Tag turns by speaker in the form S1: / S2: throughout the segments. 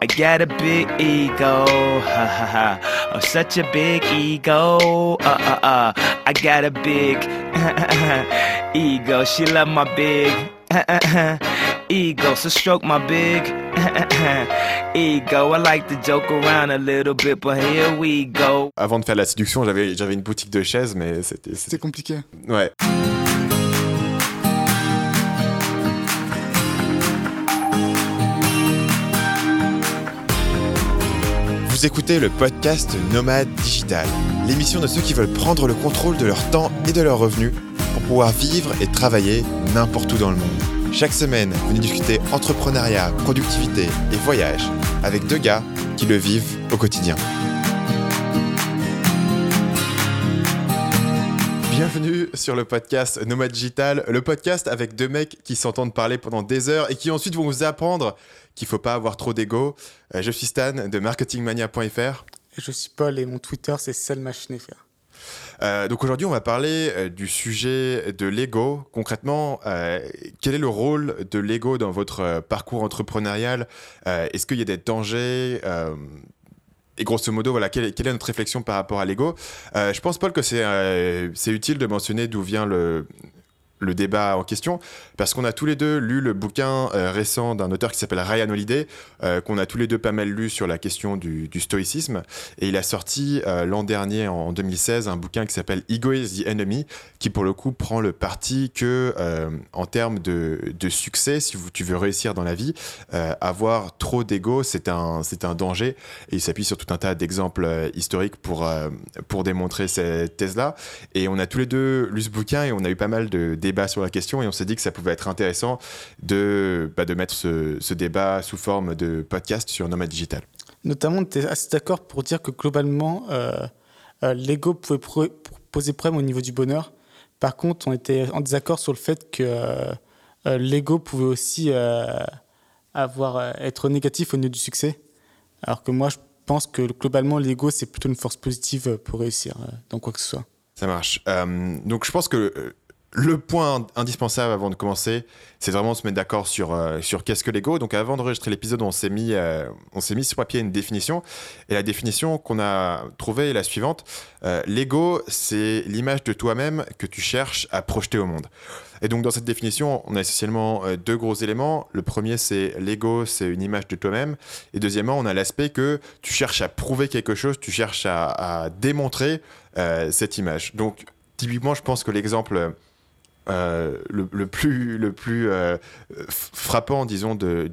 S1: I got a big ego, ha ha ha. Oh, such a big ego, uh uh uh. I got a big ego. She love my big ego, so stroke my big ego. I like to joke around a little bit, but here we go.
S2: Avant de faire la séduction, j'avais j'avais une boutique de chaises, mais c'était
S3: C'est compliqué.
S2: ouais. Vous écoutez le podcast Nomade Digital, l'émission de ceux qui veulent prendre le contrôle de leur temps et de leurs revenus pour pouvoir vivre et travailler n'importe où dans le monde. Chaque semaine, venez discuter entrepreneuriat, productivité et voyage avec deux gars qui le vivent au quotidien. Bienvenue sur le podcast Nomade Digital, le podcast avec deux mecs qui s'entendent parler pendant des heures et qui ensuite vont vous apprendre qu'il faut pas avoir trop d'ego. Euh, je suis Stan de marketingmania.fr.
S3: Et je suis Paul et mon Twitter c'est Selma Schnefer.
S2: Euh, donc aujourd'hui, on va parler euh, du sujet de l'ego. Concrètement, euh, quel est le rôle de l'ego dans votre parcours entrepreneurial? Est-ce qu'il y a des dangers? Et grosso modo, voilà, quelle, est- quelle est notre réflexion par rapport à l'ego? Je pense, Paul, que c'est utile de mentionner d'où vient le, le débat en question, parce qu'on a tous les deux lu le bouquin euh, récent d'un auteur qui s'appelle Ryan Holiday, euh, qu'on a tous les deux pas mal lu sur la question du, stoïcisme, et il a sorti euh, l'an dernier, en 2016, un bouquin qui s'appelle Ego is the Enemy, qui pour le coup prend le parti que, en termes de, de succès, si tu veux réussir dans la vie, avoir trop d'ego, c'est un, un danger, et il s'appuie sur tout un tas d'exemples historiques pour, pour démontrer cette thèse-là. Et on a tous les deux lu ce bouquin et on a eu pas mal de débats sur la question et on s'est dit que ça pouvait être intéressant de, bah, de mettre ce, ce débat sous forme de podcast sur Nomad Digital.
S3: Notamment, tu es assez d'accord pour dire que globalement, euh, euh, l'ego pouvait pro- poser problème au niveau du bonheur. Par contre, on était en désaccord sur le fait que euh, l'ego pouvait aussi avoir, être négatif au niveau du succès. Alors que moi, je pense que globalement, l'ego, c'est plutôt une force positive pour réussir dans quoi que ce soit.
S2: Ça marche. Euh, donc je pense que le point indispensable avant de commencer, c'est vraiment de se mettre d'accord sur, euh, sur qu'est-ce que l'ego. Donc avant d'enregistrer l'épisode, on s'est mis, euh, mis sur papier une définition. Et la définition qu'on a trouvée est la suivante. Euh, l'ego, c'est l'image de toi-même que tu cherches à projeter au monde. Et donc dans cette définition, on a essentiellement deux gros éléments. Le premier, c'est l'ego, c'est une image de toi-même. Et deuxièmement, on a l'aspect que tu cherches à prouver quelque chose, tu cherches à, démontrer cette image. Donc typiquement, je pense que l'exemple euh, le, plus, le plus euh, frappant, disons, de,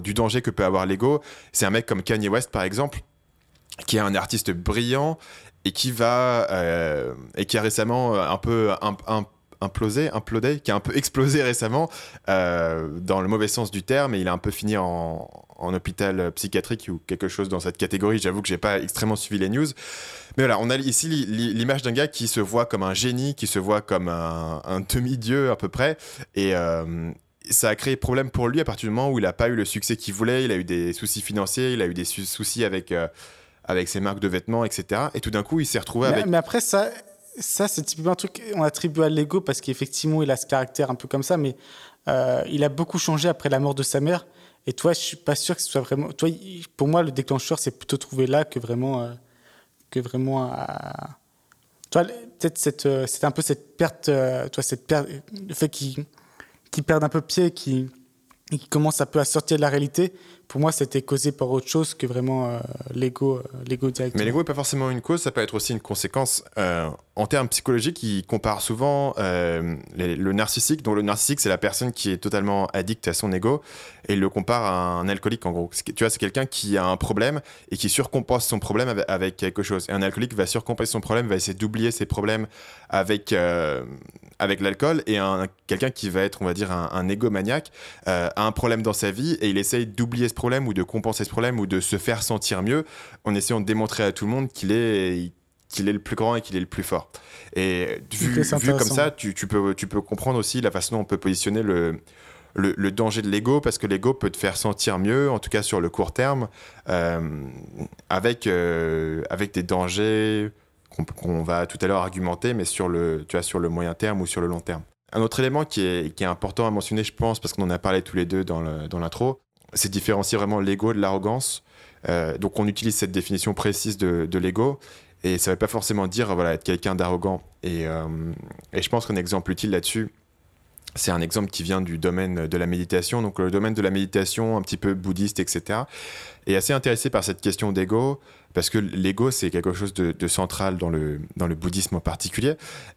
S2: du danger que peut avoir l'ego, c'est un mec comme Kanye West, par exemple, qui est un artiste brillant et qui va euh, et qui a récemment un peu un, implosé, implodé, qui a un peu explosé récemment dans le mauvais sens du terme et il a un peu fini en, en hôpital psychiatrique ou quelque chose dans cette catégorie. J'avoue que j'ai pas extrêmement suivi les news. Mais voilà, on a ici li- li- l'image d'un gars qui se voit comme un génie, qui se voit comme un, un demi-dieu à peu près. Et euh, ça a créé problème pour lui à partir du moment où il n'a pas eu le succès qu'il voulait. Il a eu des soucis financiers, il a eu des soucis avec, euh, avec ses marques de vêtements, etc. Et tout d'un coup, il s'est retrouvé
S3: Mais,
S2: avec.
S3: mais après, ça, ça c'est typiquement un truc qu'on attribue à l'ego parce qu'effectivement, il a ce caractère un peu comme ça, mais euh, il a beaucoup changé après la mort de sa mère. Et toi, je suis pas sûr que ce soit vraiment. Toi, pour moi, le déclencheur, c'est plutôt trouvé là que vraiment. euh, que vraiment. à- Toi, peut-être euh, c'est un peu cette perte. euh, toi, cette perte. Le fait qu'il qu'il perde un peu pied, qu'il et qui commence un peu à sortir de la réalité, pour moi, c'était causé par autre chose que vraiment euh, l'ego, euh, l'ego directement.
S2: Mais l'ego n'est pas forcément une cause, ça peut être aussi une conséquence. Euh, en termes psychologiques, ils comparent souvent le narcissique, dont le narcissique, c'est la personne qui est totalement addict à son ego, et il le compare à un alcoolique, en gros. Tu vois, c'est quelqu'un qui a un problème et qui surcompense son problème avec, quelque chose. Et un alcoolique va surcompenser son problème, va essayer d'oublier ses problèmes avec, avec l'alcool, et un, quelqu'un qui va être, on va dire, un, un égomaniaque, a un problème dans sa vie, et il essaye d'oublier ce problème, ou de compenser ce problème, ou de se faire sentir mieux, en essayant de démontrer à tout le monde qu'il est qu'il est le plus grand et qu'il est le plus fort. Et vu, vu comme ça, tu, tu peux, tu peux comprendre aussi la façon dont on peut positionner le, le, le danger de l'ego, parce que l'ego peut te faire sentir mieux, en tout cas sur le court terme, euh, avec, euh, avec des dangers qu'on va tout à l'heure argumenter, mais sur le, tu vois, sur le moyen terme ou sur le long terme. Un autre élément qui est, qui est important à mentionner, je pense, parce qu'on en a parlé tous les deux dans l'intro, c'est différencier vraiment l'ego de l'arrogance. Euh, donc on utilise cette définition précise de, l'ego et ça ne veut pas forcément dire voilà, être quelqu'un d'arrogant. Et, euh, et, je pense qu'un exemple utile là-dessus, c'est un exemple qui vient du domaine de la méditation. Donc le domaine de la méditation, un petit peu bouddhiste, etc., est assez intéressé par cette question d'ego, parce que l'ego, c'est quelque chose de, central dans le, dans le bouddhisme en particulier.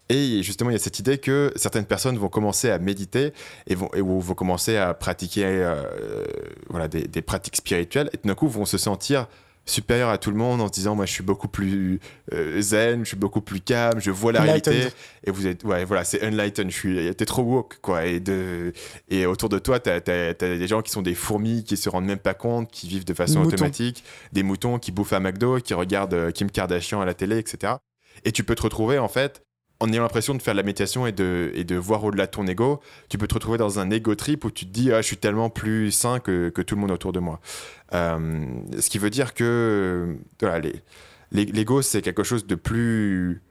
S2: Et justement, il y a cette idée que certaines personnes vont commencer à méditer et vont, et vont commencer à pratiquer euh, voilà, des, des, pratiques spirituelles, et tout d'un coup vont se sentir supérieur à tout le monde en se disant moi je suis beaucoup plus euh, zen, je suis beaucoup plus calme, je vois la réalité. Et vous êtes ouais voilà c'est enlightened, je suis t'es trop woke quoi. Et de et autour de toi t'as as, des gens qui sont des fourmis qui se rendent même pas compte, qui vivent de façon automatique, des moutons qui bouffent à McDo, qui regardent euh, Kim Kardashian à la télé etc. Et tu peux te retrouver en fait en ayant l'impression de faire la méditation et de, et de voir au-delà de ton ego, tu peux te retrouver dans un ego trip où tu te dis ah, je suis tellement plus sain que, que tout le monde autour de moi. Euh, ce qui veut dire que voilà, l'ego, c'est quelque chose de plus.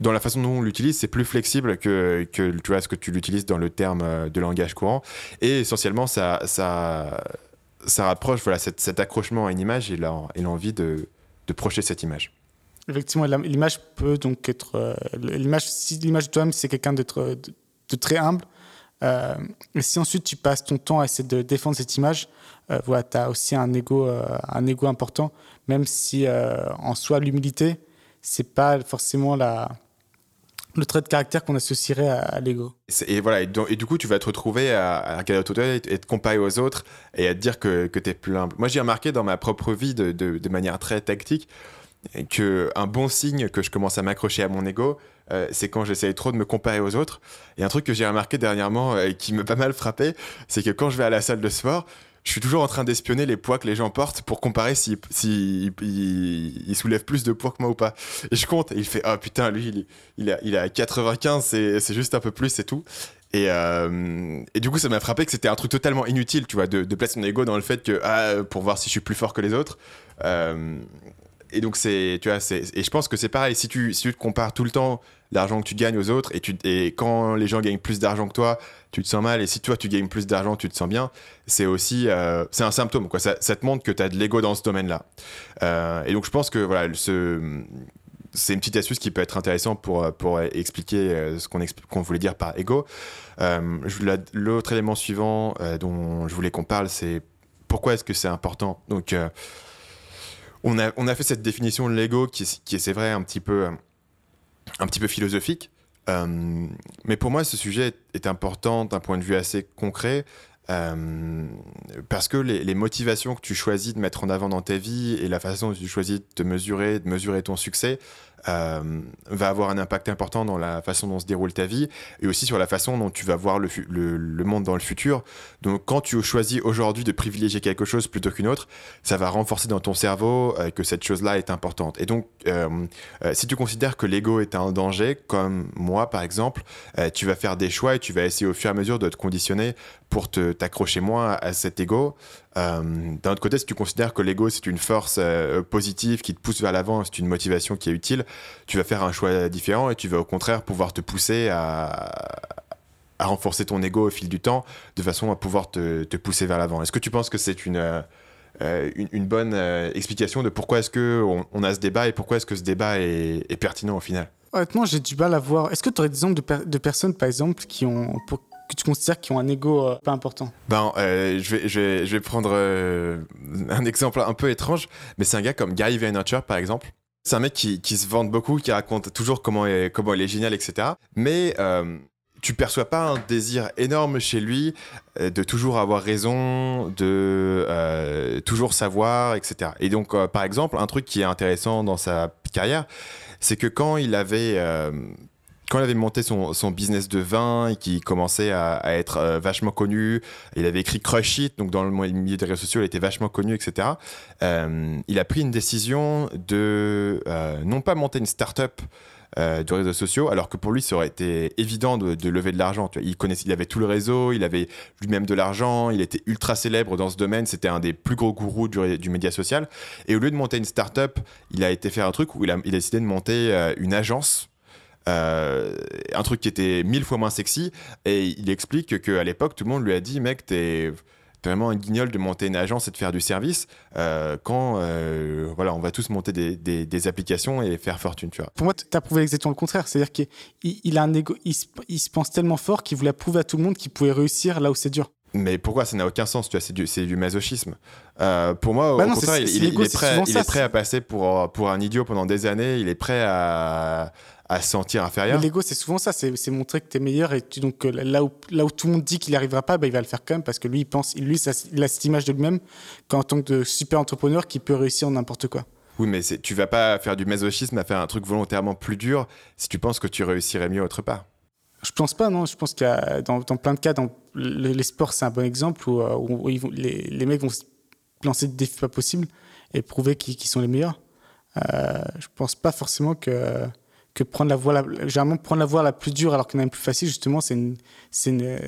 S2: Dans la façon dont on l'utilise, c'est plus flexible que, que tu vois, ce que tu l'utilises dans le terme euh, de langage courant. Et essentiellement, ça, ça, ça rapproche voilà, cet, cet accrochement à une image et l'envie de, de projeter cette image.
S3: Effectivement, l'image peut donc être. Euh, l'image, l'image de toi-même, c'est quelqu'un d'être de, de, très humble, euh, et si ensuite tu passes ton temps à essayer de défendre cette image, euh, voilà, tu as aussi un ego, euh, un ego important, même si euh, en soi, l'humilité, c'est pas forcément la, le trait de caractère qu'on associerait à, à l'ego.
S2: Et voilà, et, du coup, tu vas te retrouver à, à regarder autour de toi et, te comparer aux autres et à te dire que, que tu es plus humble. Moi, j'ai remarqué dans ma propre vie de, de manière très tactique que un bon signe que je commence à m'accrocher à mon ego, euh, c'est quand j'essaye trop de me comparer aux autres. Et un truc que j'ai remarqué dernièrement et qui m'a pas mal frappé, c'est que quand je vais à la salle de sport, je suis toujours en train d'espionner les poids que les gens portent pour comparer s'ils si, si, soulèvent plus de poids que moi ou pas. Et je compte, et il fait Ah oh, putain, lui, il, il, a, il a 95, c'est juste un peu plus, c'est tout. Et, euh, et, du coup, ça m'a frappé que c'était un truc totalement inutile, tu vois, de, placer mon ego dans le fait que, ah, pour voir si je suis plus fort que les autres. Euh, et donc, c'est, tu vois, et je pense que c'est pareil, si tu, si tu te compares tout le temps l'argent que tu gagnes aux autres, et, tu, et quand les gens gagnent plus d'argent que toi, tu te sens mal, et si toi tu gagnes plus d'argent, tu te sens bien, c'est aussi, euh, c'est un symptôme, quoi. Ça, ça, te montre que tu as de l'ego dans ce domaine-là. Euh, et donc, je pense que, voilà, ce, c'est une petite astuce qui peut être intéressante pour, pour expliquer ce qu'on, qu'on voulait dire par ego. Euh, l'autre élément suivant euh, dont je voulais qu'on parle, c'est pourquoi est-ce que c'est important? Donc, euh, on a, on a fait cette définition de l'ego qui, est, c'est vrai, un petit peu, un petit peu philosophique. Euh, mais pour moi, ce sujet est, est important d'un point de vue assez concret. Euh, parce que les, les, motivations que tu choisis de mettre en avant dans ta vie et la façon dont tu choisis de te mesurer, de mesurer ton succès, euh, va avoir un impact important dans la façon dont se déroule ta vie et aussi sur la façon dont tu vas voir le, monde dans le futur. Donc quand tu choisis aujourd'hui de privilégier quelque chose plutôt qu'une autre, ça va renforcer dans ton cerveau euh, que cette chose-là est importante. Et donc euh, si tu considères que l'ego est un danger, comme moi par exemple, tu vas faire des choix et tu vas essayer au fur et à mesure de te conditionner pour t'accrocher moins à cet ego. Euh, D'un autre côté, si tu considères que l'ego c'est une force euh, positive qui te pousse vers l'avant, c'est une motivation qui est utile, tu vas faire un choix différent et tu vas au contraire pouvoir te pousser à, renforcer ton ego au fil du temps de façon à pouvoir te, pousser vers l'avant. Est-ce que tu penses que c'est une, euh, une, bonne explication de pourquoi est-ce qu'on on a ce débat et pourquoi est-ce que ce débat est, pertinent au final?
S3: Honnêtement, j'ai du mal à voir. Est-ce que tu aurais des exemples de, de, personnes, par exemple, qui ont, pour, que tu considères qui ont un ego euh, pas important
S2: Ben, euh, je, vais, je, vais, je vais prendre euh, un exemple un peu étrange, mais c'est un gars comme Gary Vaynerchuk, par exemple. C'est un mec qui, qui, se vante beaucoup, qui raconte toujours comment, comment il est génial, etc. Mais tu perçois pas un désir énorme chez lui de toujours avoir raison, de toujours savoir, etc. Et donc, par exemple, un truc qui est intéressant dans sa carrière, c'est que quand il avait quand il avait monté son, business de vin et qui commençait à, être euh, vachement connu, il avait écrit Crush It, donc dans le milieu des réseaux sociaux, il était vachement connu, etc. Euh, il a pris une décision de euh, non pas monter une start-up euh, de réseaux sociaux, alors que pour lui, ça aurait été évident de, lever de l'argent. Il il avait tout le réseau, il avait lui-même de l'argent, il était ultra célèbre dans ce domaine, c'était un des plus gros gourous du, média social. Et au lieu de monter une start-up, il a été faire un truc où il a, décidé de monter une agence euh, un truc qui était mille fois moins sexy. Et il explique qu'à l'époque, tout le monde lui a dit, mec, t'es vraiment un guignol de monter une agence et de faire du service euh, quand euh, voilà, on va tous monter des, des, applications et faire fortune. Tu vois.
S3: Pour moi, tu as prouvé exactement le contraire. C'est-à-dire qu'il il a un égo, il, il, se pense tellement fort qu'il voulait prouver à tout le monde qu'il pouvait réussir là où c'est dur.
S2: Mais pourquoi ça n'a aucun sens tu vois, c'est du, du masochisme. Euh, pour moi, bah au contraire, il, il, est prêt, il est prêt à passer pour, pour un idiot pendant des années. Il est prêt à, à se sentir inférieur.
S3: L'ego, c'est souvent ça, c'est montrer que tu es meilleur et tu, donc là où, là où tout le monde dit qu'il n'y arrivera pas, bah, il va le faire quand même parce que lui, il pense, lui, ça, il a cette image de lui-même qu'en tant que super entrepreneur qui peut réussir n'importe quoi.
S2: Oui, mais tu vas pas faire du masochisme à faire un truc volontairement plus dur si tu penses que tu réussirais mieux autre part.
S3: Je pense pas, non. Je pense qu'il y a dans, dans, plein de cas, dans les sports, c'est un bon exemple où, euh, vont, les, les, mecs vont se lancer des défis pas possibles et prouver qu'ils sont les meilleurs. Euh, je pense pas forcément que que prendre la voie, la, généralement prendre la voie la plus dure alors qu'il y en a une plus facile, justement, c'est une, c'est une,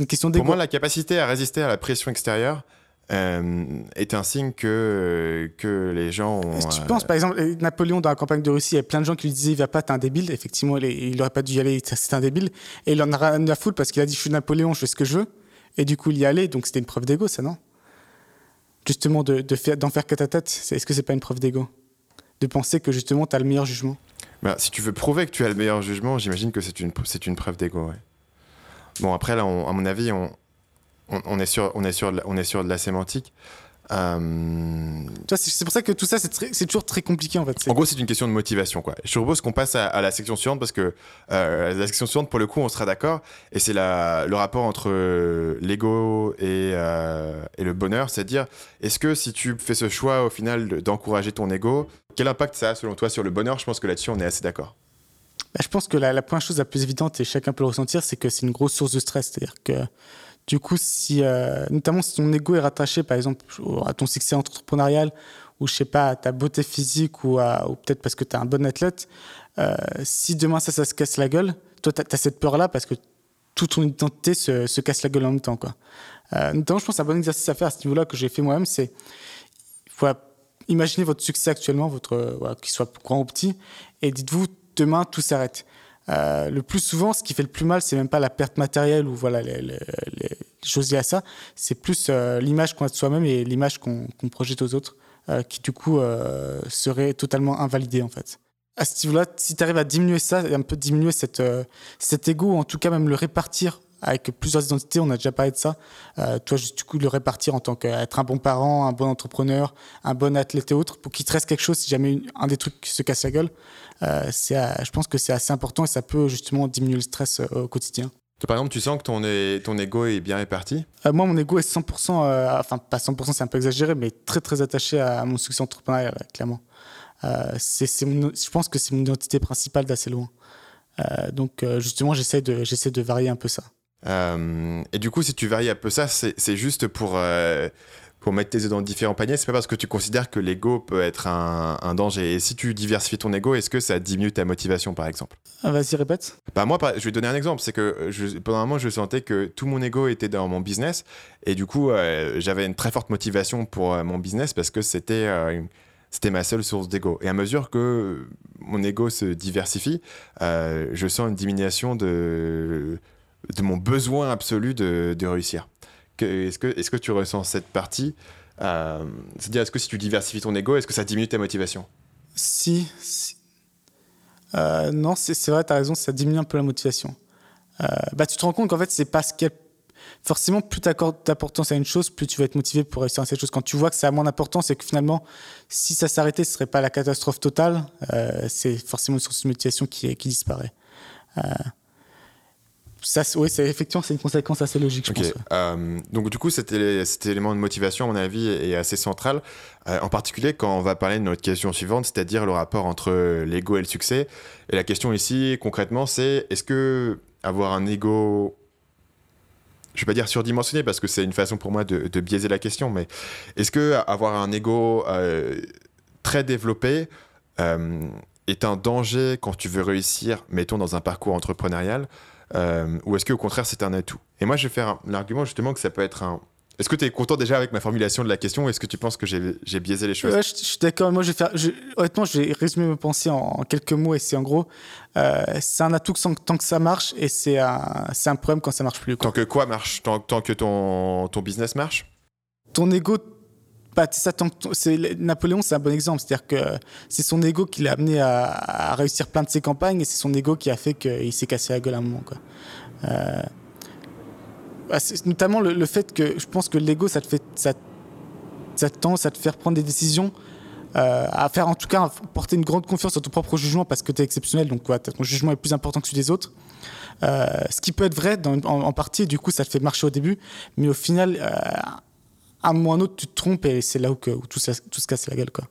S3: une question d'égo.
S2: Pour moi, la capacité à résister à la pression extérieure euh, est un signe que, que les gens ont.
S3: tu penses, par exemple, Napoléon dans la campagne de Russie, il y a plein de gens qui lui disaient il va pas, t'es un débile. Effectivement, il n'aurait pas dû y aller, c'est un débile. Et il en a rien à foutre parce qu'il a dit je suis Napoléon, je fais ce que je veux. Et du coup, il y allait, donc c'était une preuve d'ego, ça, non? Justement, d'en de, de faire, faire que ta tête, est-ce que c'est pas une preuve d'ego? De penser que justement tu as le meilleur jugement
S2: bah, Si tu veux prouver que tu as le meilleur jugement, j'imagine que c'est une, une preuve d'ego. Ouais. Bon, après, là, à mon avis, on, on, est sur, on, est sur, on est sur de la sémantique.
S3: Euh... C'est pour ça que tout ça, c'est toujours très compliqué en fait.
S2: En gros, c'est une question de motivation. Quoi. Je propose qu'on passe à, la section suivante parce que euh, la section suivante, pour le coup, on sera d'accord. Et c'est le rapport entre l'ego et, euh, et, le bonheur. C'est-à-dire, est-ce que si tu fais ce choix au final d'encourager ton ego, quel impact ça a selon toi sur le bonheur? Je pense que là-dessus, on est assez d'accord.
S3: Bah, je pense que la, la première chose la plus évidente, et chacun peut le ressentir, c'est que c'est une grosse source de stress. C'est-à-dire que du coup, si, euh, notamment si ton ego est rattaché, par exemple, à ton succès entrepreneurial, ou je sais pas, à ta beauté physique, ou, peut-être parce que tu es un bon athlète, euh, si demain ça, ça se casse la gueule, toi, tu as, cette peur-là parce que toute ton identité se, se, casse la gueule en même temps. Quoi. Euh, notamment, je pense un bon exercice à faire à ce niveau-là que j'ai fait moi-même, c'est il faut imaginer votre succès actuellement, voilà, qu'il soit grand ou petit, et dites-vous, demain, tout s'arrête. Euh, le plus souvent, ce qui fait le plus mal, c'est même pas la perte matérielle ou voilà les, choses liées à ça. C'est plus euh, l'image qu'on a de soi-même et l'image qu'on projette aux autres, euh, qui du coup serait totalement invalidée en fait. À ce niveau-là, si tu arrives à diminuer ça, un peu diminuer cette, cet ego, ou en tout cas même le répartir avec plusieurs identités, on a déjà parlé de ça. Euh, toi, juste du coup, le répartir en tant qu'être un bon parent, un bon entrepreneur, un bon athlète et autres, pour qu'il te reste quelque chose si jamais un des trucs se casse la gueule. Euh, c'est, je pense que c'est assez important et ça peut justement diminuer le stress euh, au quotidien.
S2: par exemple, tu sens que ton, ton ego est bien réparti?
S3: Euh, Moi, mon ego est 100%, euh, enfin pas 100%, c'est un peu exagéré, mais très très attaché à, mon succès entrepreneurial, clairement. c'est, je pense que c'est mon identité principale d'assez loin. donc justement, j'essaie de, j'essaie de varier un peu ça.
S2: Euh, et du coup, si tu varies un peu ça, c'est juste pour, euh, pour mettre tes œufs dans différents paniers. C'est pas parce que tu considères que l'ego peut être un, un, danger. Et si tu diversifies ton ego, est-ce que ça diminue ta motivation, par exemple?
S3: Ah, Vas-y, répète.
S2: Bah moi, je vais donner un exemple. C'est que je, pendant un moment, je sentais que tout mon ego était dans mon business. Et du coup, euh, j'avais une très forte motivation pour mon business parce que c'était c'était ma seule source d'ego. Et à mesure que mon ego se diversifie, euh, je sens une diminution de, de mon besoin absolu de, réussir. Est-ce que, est que tu ressens cette partie euh, C'est-à-dire, est-ce que si tu diversifies ton ego, est-ce que ça diminue ta motivation?
S3: Si. Euh, non, c'est vrai, tu as raison, ça diminue un peu la motivation. Euh, bah, tu te rends compte qu'en fait, c'est parce que forcément, plus tu accordes d'importance à une chose, plus tu vas être motivé pour réussir à cette chose. Quand tu vois que ça a moins d'importance et que finalement, si ça s'arrêtait, ce serait pas la catastrophe totale, c'est forcément une source de motivation qui, qui disparaît. Ça, oui, c'est effectivement c'est une conséquence assez logique, je pense.
S2: Euh, donc du coup, cet, élément de motivation, à mon avis, est assez central, euh, en particulier quand on va parler de notre question suivante, c'est-à-dire le rapport entre l'ego et le succès. Et la question ici, concrètement, c'est est-ce que avoir un ego je vais pas dire surdimensionné parce que c'est une façon pour moi de, biaiser la question, mais est-ce que avoir un ego euh, très développé est un danger quand tu veux réussir, mettons dans un parcours entrepreneurial, euh, ou est-ce qu'au contraire c'est un atout? Et moi je vais faire l'argument justement que ça peut être un, Est-ce que tu es content déjà avec ma formulation de la question Est-ce que tu penses que j'ai biaisé les choses?
S3: Ouais, je, suis d'accord. Moi, je vais faire. honnêtement, je vais résumer mes pensées en, quelques mots. Et c'est en gros, euh, c'est un atout tant que ça marche, et c'est un, un problème quand ça marche plus.
S2: Tant que quoi marche? Tant, tant, que ton, ton business marche?
S3: Ton ego. Ça, Napoléon, c'est un bon exemple. C'est-à-dire que c'est son ego qui l'a amené à, réussir plein de ses campagnes, et c'est son ego qui a fait qu'il s'est cassé la gueule à un moment. Euh, bah, notamment le, fait que je pense que l'ego, ça te fait, ça, ça tend à te faire prendre des décisions, euh, à faire en tout cas porter une grande confiance dans ton propre jugement parce que tu es exceptionnel, donc ton jugement est plus important que celui des autres. Euh, ce qui peut être vrai en, partie, du coup, ça te fait marcher au début, mais au final, euh, à un moment ou un autre, tu te trompes et c'est là où, tout, se casse la gueule, quoi.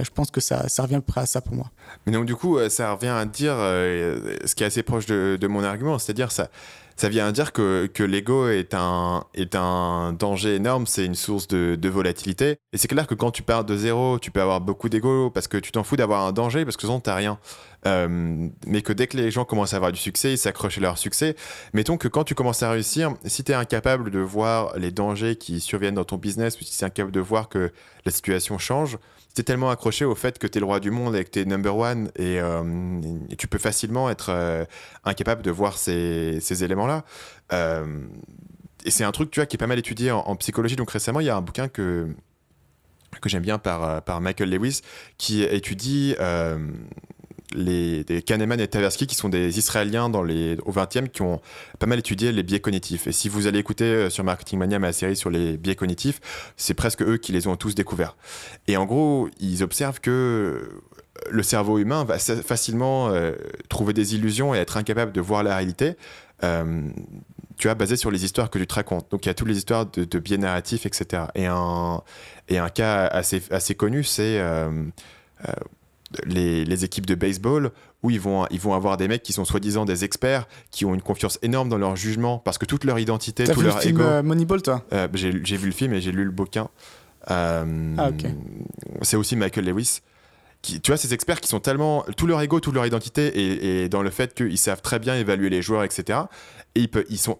S3: je pense que ça, revient à peu près à ça pour moi.
S2: Mais donc, du coup, ça revient à dire ce qui est assez proche de mon argument, c'est-à-dire ça, ça vient dire que, que l'ego est un, est un danger énorme, c'est une source de, de volatilité. Et c'est clair que quand tu pars de zéro, tu peux avoir beaucoup d'ego parce que tu t'en fous d'avoir un danger parce que sinon t'as rien. Euh, mais que dès que les gens commencent à avoir du succès, ils s'accrochent à leur succès. Mettons que quand tu commences à réussir, si tu es incapable de voir les dangers qui surviennent dans ton business, ou si tu es incapable de voir que la situation change, tu es tellement accroché au fait que tu es le roi du monde et que tu es number one et, euh, tu peux facilement être euh, incapable de voir ces, ces éléments-là. Et c'est un truc tu vois, qui est pas mal étudié en, psychologie. Donc récemment, il y a un bouquin que, que j'aime bien par, par Michael Lewis qui étudie les, Kahneman et Tversky, qui sont des Israéliens dans les, au 20e, qui ont pas mal étudié les biais cognitifs. Et si vous allez écouter euh, sur Marketing Mania ma série sur les biais cognitifs, c'est presque eux qui les ont tous découverts. Et en gros, ils observent que le cerveau humain va facilement euh, trouver des illusions et être incapable de voir la réalité. Euh, tu as basé sur les histoires que tu te racontes. Donc il y a toutes les histoires de, biais narratifs, etc. Et un, et un cas assez, assez connu, c'est les, équipes de baseball où ils vont, ils vont avoir des mecs qui sont soi-disant des experts, qui ont une confiance énorme dans leur jugement parce que toute leur identité, tout
S3: vu
S2: leur
S3: le film euh, Moneyball, toi?
S2: Euh, J'ai vu le film et j'ai lu le bouquin. Euh, ah, ok. C'est aussi Michael Lewis. Tu vois, ces experts qui sont tellement. Tout leur ego, toute leur identité et, dans le fait qu'ils savent très bien évaluer les joueurs, etc. Et ils, sont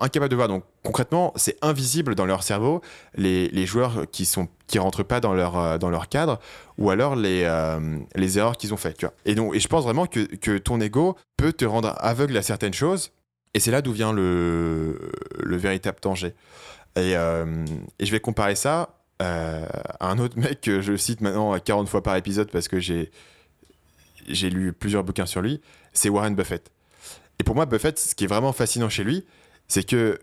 S2: incapables de voir. Donc concrètement, c'est invisible dans leur cerveau les, joueurs qui sont qui rentrent pas dans leur euh, dans leur cadre ou alors les euh, les erreurs qu'ils ont faites. Et donc et je pense vraiment que, que ton ego peut te rendre aveugle à certaines choses. Et c'est là d'où vient le le véritable danger. Et, euh, et je vais comparer ça à un autre mec que je cite maintenant 40 fois par épisode parce que j'ai j'ai lu plusieurs bouquins sur lui. C'est Warren Buffett. Et pour moi, Buffett, ce qui est vraiment fascinant chez lui, c'est que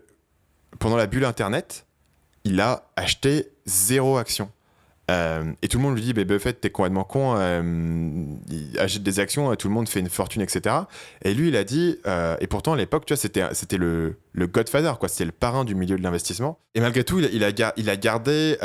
S2: pendant la bulle Internet, il a acheté zéro action. Euh, et tout le monde lui dit, bah, Buffett, t'es complètement con, euh, achète des actions, tout le monde fait une fortune, etc. Et lui, il a dit, euh, et pourtant à l'époque, tu vois, c'était, le, godfather, quoi, c'était le parrain du milieu de l'investissement. Et malgré tout, il, a, gardé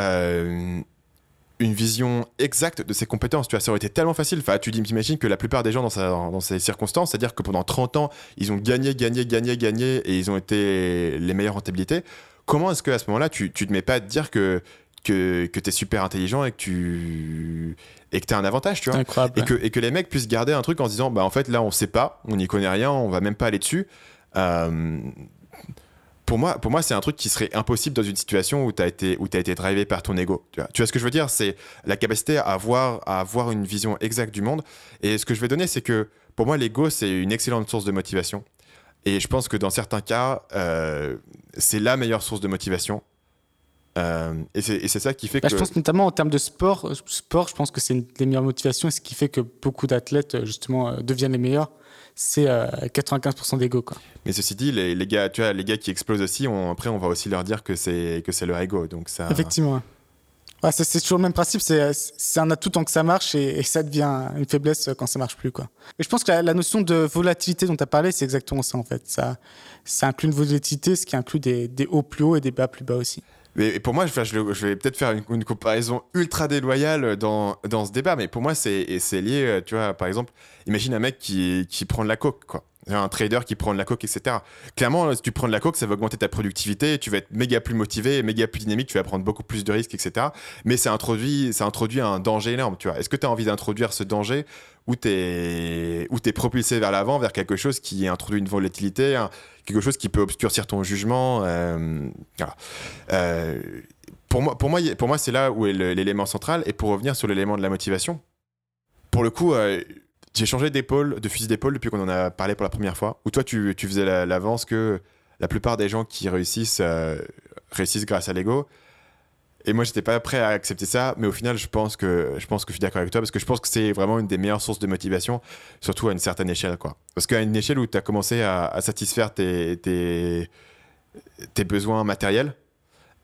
S2: une vision exacte de ses compétences. Tu vois, ça aurait été tellement facile. Enfin, tu t'imagines que la plupart des gens dans, ces circonstances, c'est-à-dire que pendant 30 ans, ils ont gagné, gagné, gagné, gagné et ils ont été les meilleures rentabilités. Comment est-ce qu'à ce, moment-là, tu, tu te mets pas à te dire que, que, que tu es super intelligent et que tu et que as un avantage, tu vois. Et que, et que les mecs puissent garder un truc en se disant, bah en fait, là, on sait pas, on n'y connaît rien, on va même pas aller dessus. Euh, pour moi, pour moi c'est un truc qui serait impossible dans une situation où tu as été, où as été drivé par ton ego. Tu vois, tu vois ce que je veux dire? C'est la capacité à avoir, à avoir une vision exacte du monde. Et ce que je vais donner, c'est que pour moi, l'ego, c'est une excellente source de motivation. Et je pense que dans certains cas, euh, c'est la meilleure source de motivation. Euh, et c'est ça qui fait
S3: bah,
S2: que.
S3: Je pense notamment en termes de sport, sport, je pense que c'est une des meilleures motivations et ce qui fait que beaucoup d'athlètes, justement, euh, deviennent les meilleurs c'est 95% euh, d'ego. Quoi.
S2: Mais ceci dit, les, les, gars, tu vois, les gars qui explosent aussi, on, après, on va aussi leur dire que c'est, leur ego. Donc ça...
S3: Effectivement. c'est, toujours le même principe, c'est, c'est un atout tant que ça marche et, ça devient une faiblesse quand ça marche plus. Quoi. Et je pense que la, notion de volatilité dont tu as parlé, c'est exactement ça en fait. Ça, ça inclut une volatilité, ce qui inclut des, des hauts plus hauts et des bas plus bas aussi.
S2: Mais pour moi, je, vais peut-être faire une, comparaison ultra déloyale dans, dans ce débat, mais pour moi, c'est lié, euh, tu vois, par exemple, imagine un mec qui, qui prend de la coke, quoi. Un trader qui prend de la coke, etc. Clairement, si tu prends de la coke, ça va augmenter ta productivité, tu vas être méga plus motivé, méga plus dynamique, tu vas prendre beaucoup plus de risques, etc. Mais ça introduit, ça introduit un danger énorme, tu vois. Est-ce que tu as envie d'introduire ce danger où tu es, propulsé vers l'avant, vers quelque chose qui introduit une volatilité, quelque chose qui peut obscurcir ton jugement euh, euh, pour moi, pour moi, pour moi c'est là où est l'élément central. Et pour revenir sur l'élément de la motivation, pour le coup, euh, j'ai changé d'épaule, de fusil d'épaule depuis qu'on en a parlé pour la première fois. Où toi, tu, faisais l'avance que la plupart des gens qui réussissent réussissent grâce à l'ego. Et moi, j'étais pas prêt à accepter ça, mais au final, je pense que je pense que je suis d'accord avec toi parce que je pense que c'est vraiment une des meilleures sources de motivation, surtout à une certaine échelle, quoi. Parce qu'à une échelle où tu as commencé à, satisfaire tes, besoins matériels,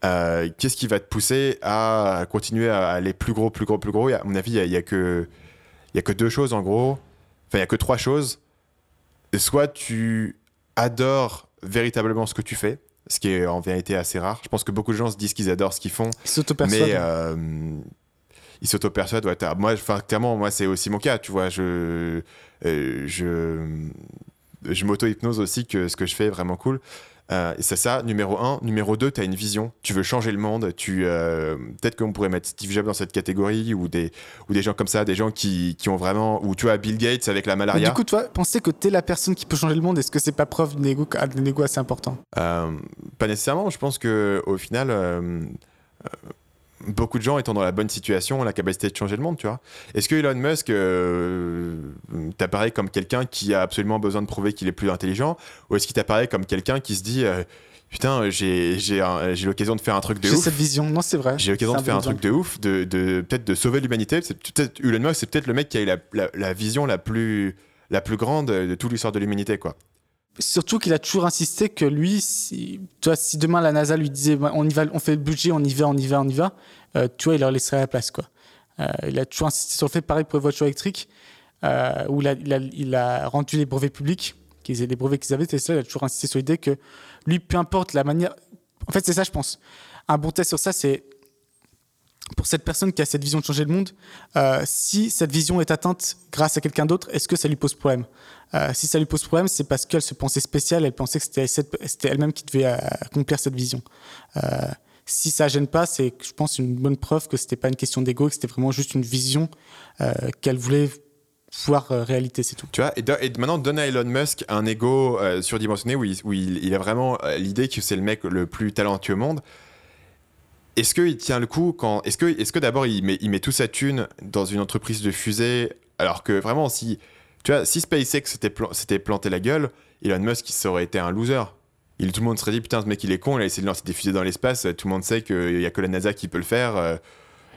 S2: euh, qu'est-ce qui va te pousser à continuer à aller plus gros, plus gros, plus gros? À mon avis, il y, a, que il y a que deux choses en gros. Enfin, il y a que trois choses. Soit tu adores véritablement ce que tu fais, ce qui est en vérité assez rare. Je pense que beaucoup de gens se disent qu'ils adorent ce qu'ils font.
S3: Ils s'auto-persuadent.
S2: Mais euh, ils s'auto-persuadent. Ouais, moi, clairement, moi, c'est aussi mon cas. Tu vois, je, euh, je, je m'auto-hypnose aussi que ce que je fais est vraiment cool. Euh, c'est ça, numéro un. Numéro deux, tu as une vision. Tu veux changer le monde. Tu, euh, peut-être qu'on pourrait mettre Steve Jobs dans cette catégorie ou des, ou des gens comme ça, des gens qui, qui ont vraiment. Ou tu vois, Bill Gates avec la malaria.
S3: du coup, toi, penser que tu es la personne qui peut changer le monde, est-ce que c'est pas preuve d'un égo, assez important?
S2: Euh, Pas nécessairement. Je pense qu'au final beaucoup de gens étant dans la bonne situation ont la capacité de changer le monde, tu vois. Est-ce que Elon Musk euh, t'apparaît comme quelqu'un qui a absolument besoin de prouver qu'il est plus intelligent Ou est-ce qu'il t'apparaît comme quelqu'un qui se dit euh, Putain, j'ai l'occasion de faire un truc de ouf.
S3: J'ai cette vision, non, c'est vrai.
S2: J'ai l'occasion de faire un truc de ouf, de, de peut-être de sauver l'humanité. Peut-être Elon Musk, c'est peut-être le mec qui a eu la, la, vision la plus, la plus grande de toute l'histoire de l'humanité, quoi
S3: surtout qu'il a toujours insisté que lui, si, toi, si demain la NASA lui disait bah, on y va, on fait le budget, on y va, on y va, on y va, euh, tu vois, il leur laisserait la place, quoi. Euh, il a toujours insisté sur le fait, pareil pour les voitures électriques, euh, où il a, rendu les brevets publics, les brevets qu'ils avaient, Tesla, il a toujours insisté sur l'idée que lui, peu importe la manière. En fait, c'est ça, je pense. Un bon test sur ça, c'est pour cette personne qui a cette vision de changer le monde, euh, si cette vision est atteinte grâce à quelqu'un d'autre, est-ce que ça lui pose problème? Euh, Si ça lui pose problème, c'est parce qu'elle se pensait spéciale, elle pensait que c'était elle-même qui devait euh, accomplir cette vision. si ça gêne pas, c'est, je pense, une bonne preuve que c'était pas une question d'ego, que c'était vraiment juste une vision qu'elle voulait voir réalité, c'est tout.
S2: Tu vois, et, maintenant, donne à Elon Musk un ego surdimensionné où, il, où il, a vraiment l'idée que c'est le mec le plus talentueux au monde est-ce qu'il tient le coup quand. Est-ce que, est que d'abord il met, il met toute sa thune dans une entreprise de fusée alors que vraiment, si. Tu vois, si SpaceX s'était planté la gueule, Elon Musk, ça aurait été un loser. Il, tout le monde serait dit, putain, ce mec, il est con, il a essayé de lancer des fusées dans l'espace, tout le monde sait qu'il n'y a que la NASA qui peut le faire.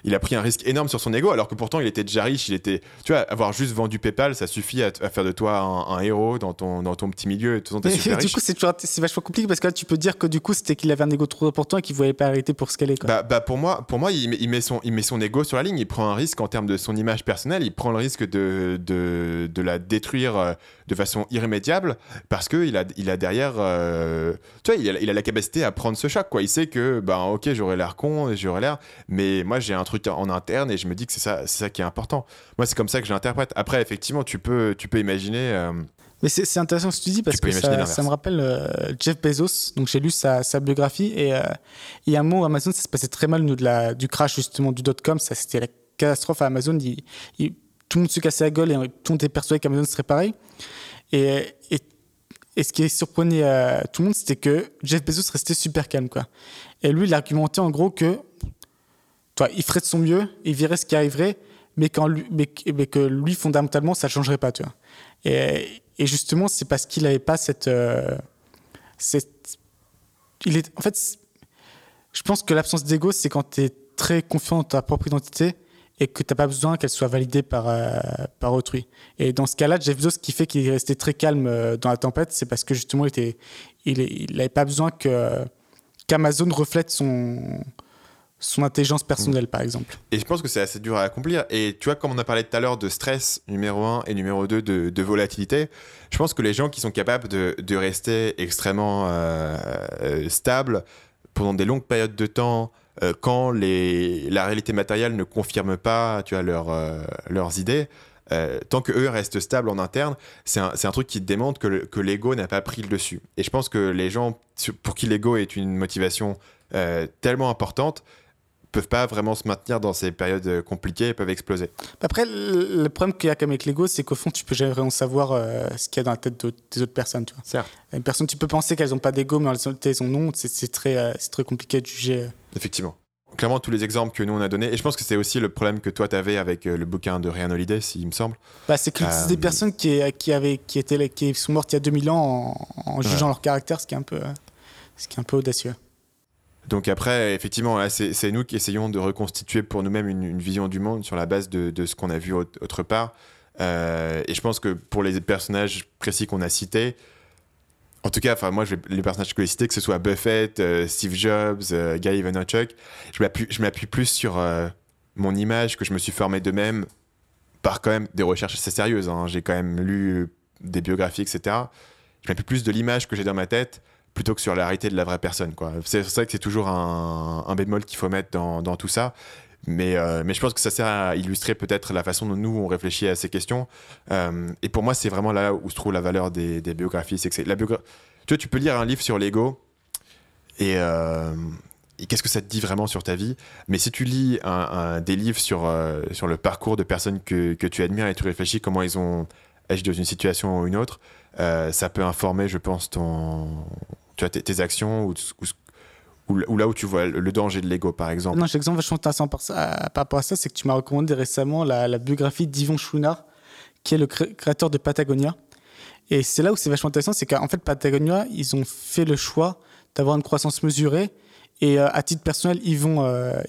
S2: Il a pris un risque énorme sur son ego, alors que pourtant il était déjà riche. Il était, tu vois, avoir juste vendu PayPal, ça suffit à, faire de toi un, héros dans ton, dans ton petit milieu. Et tout,
S3: super du coup, c'est vachement compliqué parce que là, tu peux dire que du coup, c'était qu'il avait un ego trop important et qu'il voyait pas arrêter pour ce qu'elle est.
S2: Bah, bah, pour moi, pour moi il, met, son, il met son ego sur la ligne. Il prend un risque en termes de son image personnelle. Il prend le risque de, de, de la détruire euh, de façon irrémédiable parce qu'il a, il a derrière. Euh, tu vois, il a, il a, la capacité à prendre ce choc. Quoi. Il sait que, bah, ok, j'aurais l'air con, j'aurais l'air. Mais moi, j'ai un truc en interne et je me dis que c'est ça, ça qui est important. Moi, c'est comme ça que je l'interprète. Après, effectivement, tu peux, tu peux imaginer. Euh,
S3: mais c'est intéressant ce que tu dis parce que ça, me rappelle euh, Jeff Bezos. Donc j'ai lu sa, sa, biographie et euh, il y a un mot Amazon, ça se passait très mal nous, de la, du crash justement du dot com. Ça c'était la catastrophe à Amazon. Il, tout le monde se cassait la gueule et tout le monde était persuadé qu'Amazon serait pareil. Et, et, et, ce qui surprenait à tout le monde, c'était que Jeff Bezos restait super calme. Quoi. Et lui, il argumentait en gros que il ferait de son mieux, il verrait ce qui arriverait, mais, que lui, fondamentalement, ça ne changerait pas. Et, justement, c'est parce qu'il n'avait pas cette, euh, cette. il est, en fait, je pense que l'absence d'ego, c'est quand tu es très confiant dans ta propre identité et que tu n'as pas besoin qu'elle soit validée par, euh, par autrui. Et dans ce cas-là, Jeff Bezos, ce qui fait qu'il est resté très calme euh, dans la tempête, c'est parce que justement, il n'avait il, il pas besoin qu'Amazon reflète son, son intelligence personnelle, par exemple.
S2: Et je pense que c'est assez dur à accomplir. Et tu vois, comme on a parlé tout à l'heure de stress, numéro 1, et numéro 2, de, volatilité, je pense que les gens qui sont capables de, rester extrêmement euh, euh, stables pendant des longues périodes de temps, euh, quand les, la réalité matérielle ne confirme pas tu vois, leur, leurs idées, tant que eux restent stables en interne, c'est un, un, truc qui démontre que, l'ego n'a pas pris le dessus. Et je pense que les gens pour qui l'ego est une motivation tellement importante, peuvent pas vraiment se maintenir dans ces périodes euh, compliquées et peuvent exploser.
S3: Après, le problème qu'il y a quand même avec l'ego, c'est qu'au fond, tu peux jamais vraiment savoir euh, ce qu'il y a dans la tête des autres personnes. Tu vois.
S2: Certes.
S3: Une personne, tu peux penser qu'elles n'ont pas d'ego, mais en réalité, elles en ont. C'est très, euh, très compliqué de juger.
S2: Effectivement. Clairement, tous les exemples que nous on a donnés, et je pense que c'est aussi le problème que toi tu avais avec le bouquin de Ryan Holiday, s'il me semble.
S3: Bah, c'est que c'est des personnes qui, qui, avaient, qui, étaient, qui sont mortes il y a 2000 ans en, jugeant leur caractère, ce qui est un peu, ce qui est un peu audacieux.
S2: Donc après, effectivement, c'est nous qui essayons de reconstituer pour nous-mêmes une, vision du monde sur la base de, ce qu'on a vu autre part. Euh, et je pense que pour les personnages précis qu'on a cités, en tout cas, enfin moi, les personnages que j'ai cités, que ce soit Buffett, euh, Steve Jobs, euh, Guy Vaynerchuk, je m'appuie plus sur mon image que je me suis formé de même par quand même des recherches assez sérieuses. Hein. J'ai quand même lu des biographies, etc. Je m'appuie plus de l'image que j'ai dans ma tête plutôt que sur la réalité de la vraie personne. C'est vrai que c'est toujours un, bémol qu'il faut mettre dans, tout ça. Mais, euh, mais je pense que ça sert à illustrer peut-être la façon dont nous on réfléchit à ces questions. Euh, et pour moi, c'est vraiment là où se trouve la valeur des, biographies. Que tu vois, tu peux lire un livre sur l'ego et, euh, qu'est-ce que ça te dit vraiment sur ta vie? Mais si tu lis des livres sur, sur le parcours de personnes que, que, tu admires et tu réfléchis comment ils ont agi dans une situation ou une autre, ça peut informer, je pense, ton, tu as tes, actions ou, là où tu vois le danger de l'ego, par exemple.
S3: Non, j'ai exemple vachement intéressant par, par rapport à ça, c'est que tu m'as recommandé récemment la, biographie d'Yvon Chouinard, qui est le créateur de Patagonia. Et c'est là où c'est vachement intéressant, c'est qu'en fait, Patagonia, ils ont fait le choix d'avoir une croissance mesurée. Et euh, à titre personnel, Yvon, euh,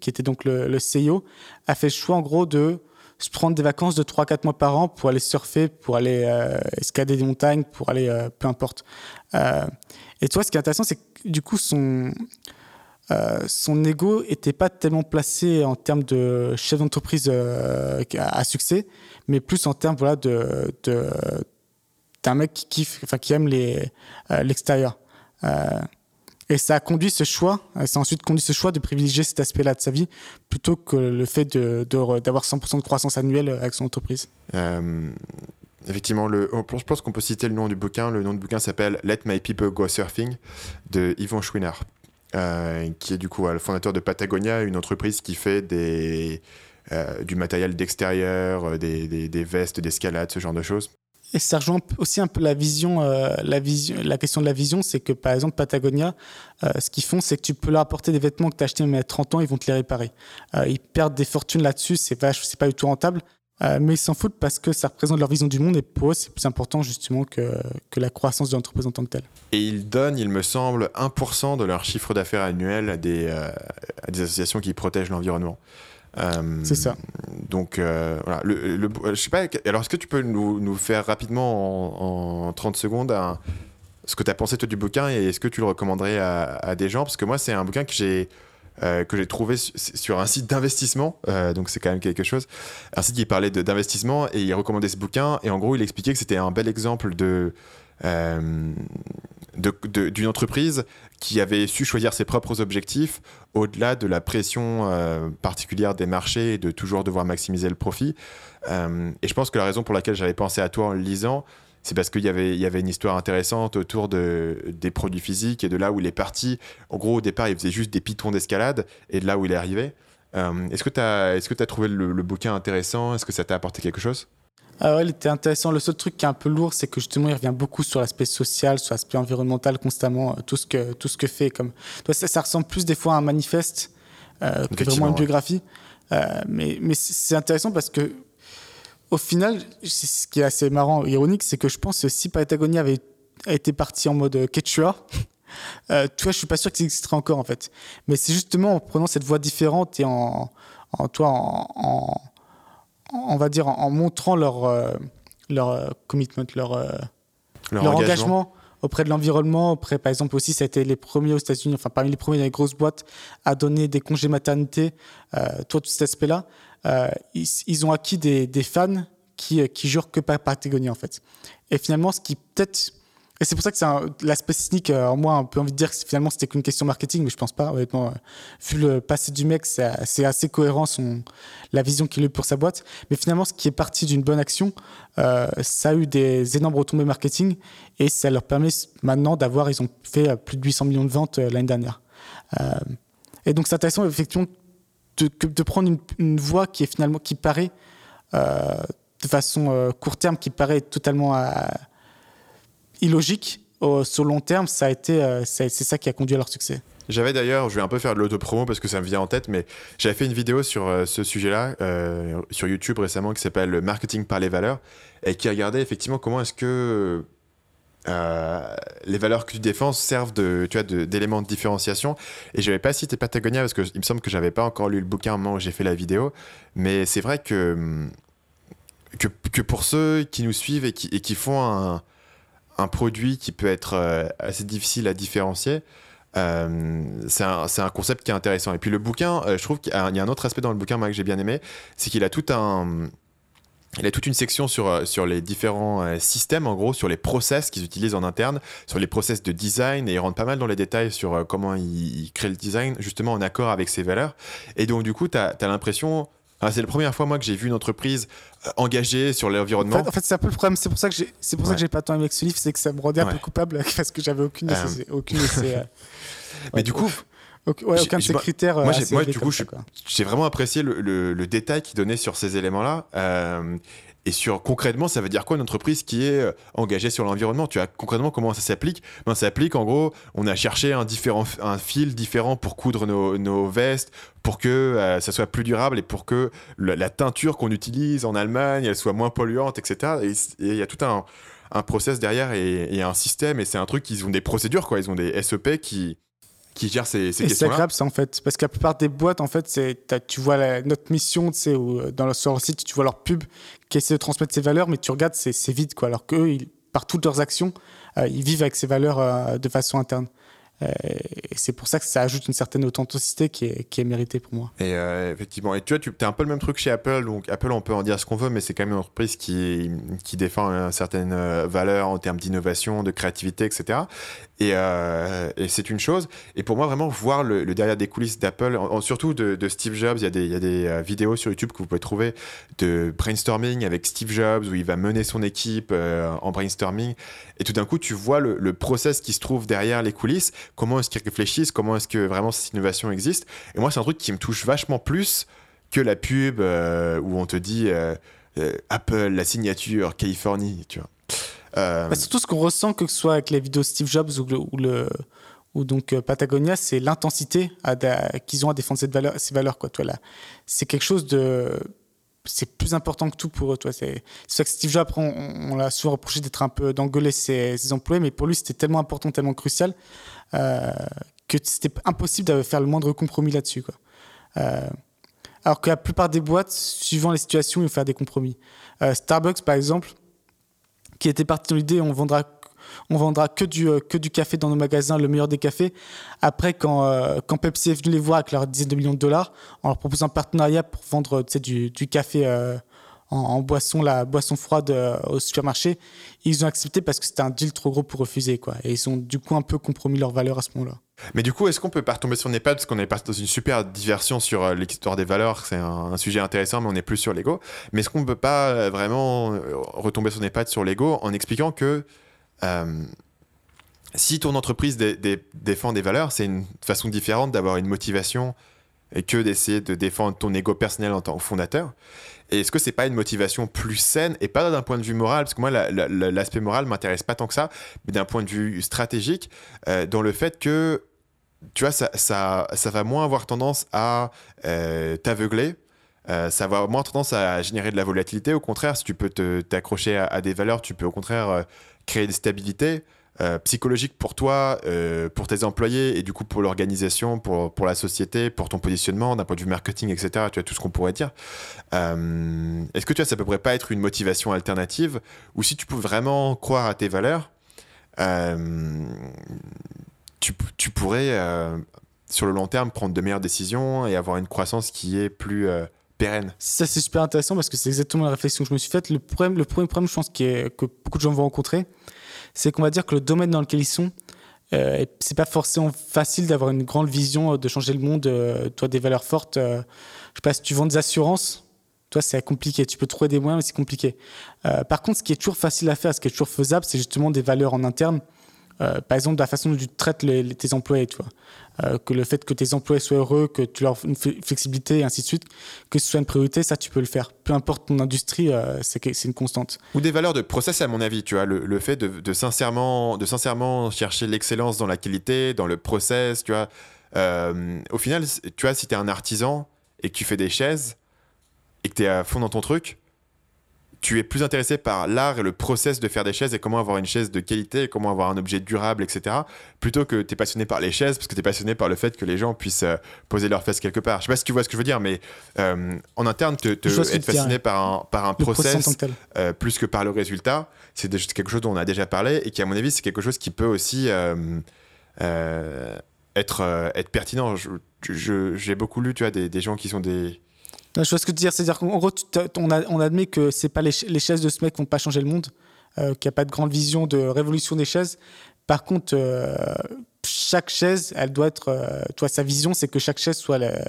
S3: qui était donc le, le CEO, a fait le choix en gros de se prendre des vacances de 3-4 mois par an pour aller surfer, pour aller euh, escalader des montagnes, pour aller euh, peu importe. Euh, et toi, ce qui est intéressant, c'est que du coup, son, son ego n'était pas tellement placé en termes de chef d'entreprise à, succès, mais plus en termes voilà, de, d'un mec qui kiffe, enfin qui aime les, l'extérieur. Et ça a conduit ce choix, ça a ensuite conduit ce choix de privilégier cet aspect-là de sa vie plutôt que le fait d'avoir de, 100% de croissance annuelle avec son entreprise.
S2: Euh, effectivement, le, je pense qu'on peut citer le nom du bouquin. Le nom du bouquin s'appelle Let My People Go Surfing de Yvon Chouinard, euh, qui est du coup le fondateur de Patagonia, une entreprise qui fait euh, du matériel d'extérieur, des, des, des vestes d'escalade, ce genre de choses.
S3: Et ça rejoint aussi un peu la vision, euh, la question de la vision, c'est que par exemple Patagonia, euh, ce qu'ils font, c'est que tu peux leur apporter des vêtements que tu as achetés il y a 30 ans, ils vont te les réparer. Euh, ils perdent des fortunes là-dessus, c'est pas, c'est pas du tout rentable, mais ils s'en foutent parce que ça représente leur vision du monde et pour eux, c'est plus important justement que, que la croissance de l'entreprise en tant que telle.
S2: Et ils donnent, il me semble, 1% de leur chiffre d'affaires annuel à des, à des associations qui protègent l'environnement.
S3: Euh, c'est ça.
S2: Donc euh, voilà. Le, le, je sais pas. Alors est-ce que tu peux nous, nous faire rapidement en, en 30 secondes ce que tu as pensé toi du bouquin et est-ce que tu le recommanderais à, à des gens? Parce que moi c'est un bouquin que j'ai euh, que j'ai trouvé sur un site d'investissement, donc c'est quand même quelque chose. Un site qui parlait d'investissement et il recommandait ce bouquin et en gros il expliquait que c'était un bel exemple de d'une entreprise qui avait su choisir ses propres objectifs au-delà de la pression euh, particulière des marchés et de toujours devoir maximiser le profit. Euh, et je pense que la raison pour laquelle j'avais pensé à toi en le lisant, c'est parce qu'il y avait, il y avait une histoire intéressante autour de, des produits physiques et de là où il est parti. En gros, au départ, il faisait juste des pitons d'escalade et de là où il est arrivé. Euh, est-ce que tu as, est as trouvé le, le bouquin intéressant? Est-ce que ça t'a apporté quelque chose?
S3: Ah ouais, il était intéressant. Le seul truc qui est un peu lourd, c'est que justement, il revient beaucoup sur l'aspect social, sur l'aspect environnemental constamment, euh, tout ce que, tout ce que fait. Comme... Ça, ça ressemble plus des fois à un manifeste euh, que vraiment une biographie. Euh, mais mais c'est intéressant parce que, au final, ce qui est assez marrant, ironique, c'est que je pense que si Patagonia avait été parti en mode Quechua, euh, toi, je suis pas sûr qu'ils existeraient encore en fait. Mais c'est justement en prenant cette voie différente et en, en toi, en on va dire, en, montrant leur, euh, leur euh, commitment, leur, euh, leur, engagement. auprès de l'environnement, auprès, par exemple, aussi, ça a été les premiers aux États-Unis, enfin, parmi les premiers dans les grosses boîtes, à donner des congés maternité, tout cet aspect-là. Ils, ont acquis des, fans qui, qui jurent que pas Patagonie, en fait. Et finalement, ce qui peut-être Et c'est pour ça que c'est l'aspect cynique, euh, en moi, un peu envie de dire que finalement c'était qu'une question marketing, mais je pense pas, honnêtement. Euh, vu le passé du mec, c'est assez cohérent son, la vision qu'il a eu pour sa boîte. Mais finalement, ce qui est parti d'une bonne action, euh, ça a eu des énormes retombées marketing et ça leur permet maintenant d'avoir, ils ont fait plus de 800 millions de ventes l'année dernière. et donc c'est intéressant, effectivement, de, prendre une, une, voie qui est finalement, qui paraît, de façon court terme, qui paraît totalement illogique, au, sur long terme, ça a été, euh, c'est ça qui a conduit à leur succès.
S2: J'avais d'ailleurs, je vais un peu faire de l'autopromo parce que ça me vient en tête, mais j'avais fait une vidéo sur euh, ce sujet-là euh, sur YouTube récemment qui s'appelle Marketing par les valeurs et qui regardait effectivement comment est-ce que les valeurs que tu défends servent de, tu d'éléments de, différenciation. Et je n'avais pas cité Patagonia parce qu'il me semble que j'avais pas encore lu le bouquin au moment où j'ai fait la vidéo, mais c'est vrai que, que, que, pour ceux qui nous suivent et qui, font un un produit qui peut être euh, assez difficile à différencier. Euh, c'est un, concept qui est intéressant. Et puis le bouquin, euh, je trouve qu'il y a un autre aspect dans le bouquin moi, que j'ai bien aimé, c'est qu'il a tout un... Il a toute une section sur, sur les différents systèmes, en gros, sur les process qu'ils utilisent en interne, sur les process de design, et il rentre pas mal dans les détails sur comment ils, créent le design, justement en accord avec ses valeurs. Et donc, du coup, tu as, as l'impression ah, c'est la première fois moi que j'ai vu une entreprise euh, engagée sur l'environnement.
S3: En fait, c'est un peu le problème. C'est pour ça que j'ai, c'est pour ça que j'ai pas tant aimé ce livre, c'est que ça me rendait un peu coupable parce que j'avais aucune, euh... aucune euh,
S2: Mais du coup,
S3: ouais, aucun de ces critères.
S2: Moi, moi du coup, j'ai vraiment apprécié le, le, le détail qu'il donnait sur ces éléments-là. Euh, et sur concrètement, ça veut dire quoi une entreprise qui est euh, engagée sur l'environnement? Tu as concrètement comment ça s'applique? Ben, Ça s'applique en gros, on a cherché un, différent, un fil différent pour coudre nos, nos vestes, pour que euh, ça soit plus durable et pour que la, teinture qu'on utilise en Allemagne, elle soit moins polluante, etc. Et il y a tout un, un process derrière et, et un système et c'est un truc, ils ont des procédures, quoi. Ils ont des SEP qui, qui gère ces, ces questions-là.
S3: C'est agréable, ça, en fait. Parce que la plupart des boîtes, en fait, tu vois notre mission, tu sais, ou dans le, sur leur site, tu vois leur pub qui essaie de transmettre ces valeurs, mais tu regardes, c'est, vide, quoi. Alors qu'eux, par toutes leurs actions, euh, ils vivent avec ces valeurs euh, de façon interne. Euh, et c'est pour ça que ça ajoute une certaine authenticité qui est, méritée pour moi.
S2: Et effectivement, et tu vois, tu as un peu le même truc chez Apple. Donc Apple, on peut en dire ce qu'on veut, mais c'est quand même une entreprise qui, qui défend certaines valeurs en termes d'innovation, de créativité, etc. Euh, et, c'est une chose. Et pour moi, vraiment, voir le, derrière des coulisses d'Apple, surtout de, Steve Jobs, il y a des, euh, vidéos sur YouTube que vous pouvez trouver de brainstorming avec Steve Jobs, où il va mener son équipe euh, en brainstorming. Et tout d'un coup, tu vois le, process qui se trouve derrière les coulisses, comment est-ce qu'ils réfléchissent, comment est-ce que vraiment cette innovation existe? Et moi, c'est un truc qui me touche vachement plus que la pub où on te dit Apple, la signature, Californie, tu vois.
S3: Euh... Bah, surtout ce qu'on ressent, que ce soit avec les vidéos Steve Jobs ou, le, ou, donc euh, Patagonia, c'est l'intensité qu'ils ont à défendre cette valeur, ces valeurs. Quoi. C'est quelque chose de. C'est plus important que tout pour eux. C'est ça que Steve Jobs, on, l'a souvent reproché d'être un peu d'engueuler ses, employés, mais pour lui, c'était tellement important, tellement crucial euh, que c'était impossible de faire le moindre compromis là-dessus. Euh, alors que la plupart des boîtes, suivant les situations, ils vont faire des compromis. Euh, Starbucks, par exemple, qui était parti dans l'idée on vendra on vendra que du, euh, que du café dans nos magasins, le meilleur des cafés. Après, quand, euh, quand Pepsi est venu les voir avec leurs dizaines de millions de dollars, en leur proposant un partenariat pour vendre du, du café euh, en, boisson, la boisson froide au supermarché, ils ont accepté parce que c'était un deal trop gros pour refuser. Quoi. Et ils ont du coup un peu compromis leur valeur à ce moment-là.
S2: Mais du coup, est-ce qu'on peut pas retomber sur NEPAD Parce qu'on est parti dans une super diversion sur euh, l'histoire des valeurs, c'est un, sujet intéressant, mais on est plus sur l'ego. Mais est-ce qu'on ne peut pas euh, vraiment euh, retomber sur NEPAD sur l'ego en expliquant que si ton entreprise défend des valeurs, c'est une façon différente d'avoir une motivation que d'essayer de défendre ton ego personnel en tant que fondateur et est-ce que c'est pas une motivation plus saine et pas d'un point de vue moral? Parce que moi, l'aspect moral m'intéresse pas tant que ça, mais d'un point de vue stratégique, euh, dans le fait que, tu vois, ça va moins avoir tendance à euh, t'aveugler. Euh, ça va moins tendance à générer de la volatilité. Au contraire, si tu peux t'accrocher à, à, des valeurs, tu peux au contraire créer des stabilités. Euh, psychologique pour toi, euh, pour tes employés et du coup pour l'organisation, pour, pour la société, pour ton positionnement d'un point de vue marketing, etc. Tu as tout ce qu'on pourrait dire. Euh, est-ce que tu vois, ça pourrait pas être une motivation alternative ou si tu peux vraiment croire à tes valeurs, tu, tu, pourrais sur le long terme prendre de meilleures décisions et avoir une croissance qui est plus pérenne.
S3: Ça, c'est super intéressant parce que c'est exactement la réflexion que je me suis faite. Le, premier problème, je pense, que beaucoup de gens vont rencontrer, c'est qu'on va dire que le domaine dans lequel ils sont, euh, c'est pas forcément facile d'avoir une grande vision euh, de changer le monde. Euh, toi, des valeurs fortes. Je sais pas si tu vends des assurances. Toi, c'est compliqué. Tu peux trouver des moyens, mais c'est compliqué. Par contre, ce qui est toujours facile à faire, ce qui est toujours faisable, c'est justement des valeurs en interne. Par exemple, de la façon dont tu traites les, tes employés, tu. Euh, que le fait que tes employés soient heureux, que tu leur offres une fle- flexibilité et ainsi de suite, que ce soit une priorité, ça, tu peux le faire. Peu importe ton industrie, euh, c'est une constante.
S2: Ou des valeurs de process, à mon avis, tu vois, le, fait de, sincèrement, de sincèrement chercher l'excellence dans la qualité, dans le process, tu vois. Euh, au final, tu vois, si tu es un artisan et que tu fais des chaises et que tu es à fond dans ton truc, tu es plus intéressé par l'art et le process de faire des chaises et comment avoir une chaise de qualité, comment avoir un objet durable, etc. Plutôt que tu es passionné par les chaises parce que tu es passionné par le fait que les gens puissent euh, poser leurs fesses quelque part. Je sais pas si tu vois ce que je veux dire, mais euh, en interne, te, te- être
S3: dire,
S2: fasciné par un, par un
S3: process
S2: euh, plus que par le résultat. C'est quelque chose dont on a déjà parlé et qui, à mon avis, c'est quelque chose qui peut aussi euh, être, être pertinent. J'ai beaucoup lu tu vois, des, des gens qui sont des.
S3: Je vois ce que tu veux dire. C'est-à-dire qu'en gros, on, a- on admet que c'est pas les, les chaises de ce mec vont pas changer le monde, euh, qu'il n'y a pas de grande vision de révolution des chaises. Par contre, euh, chaque chaise, elle doit être. euh, toi, sa vision, c'est que chaque chaise soit la- de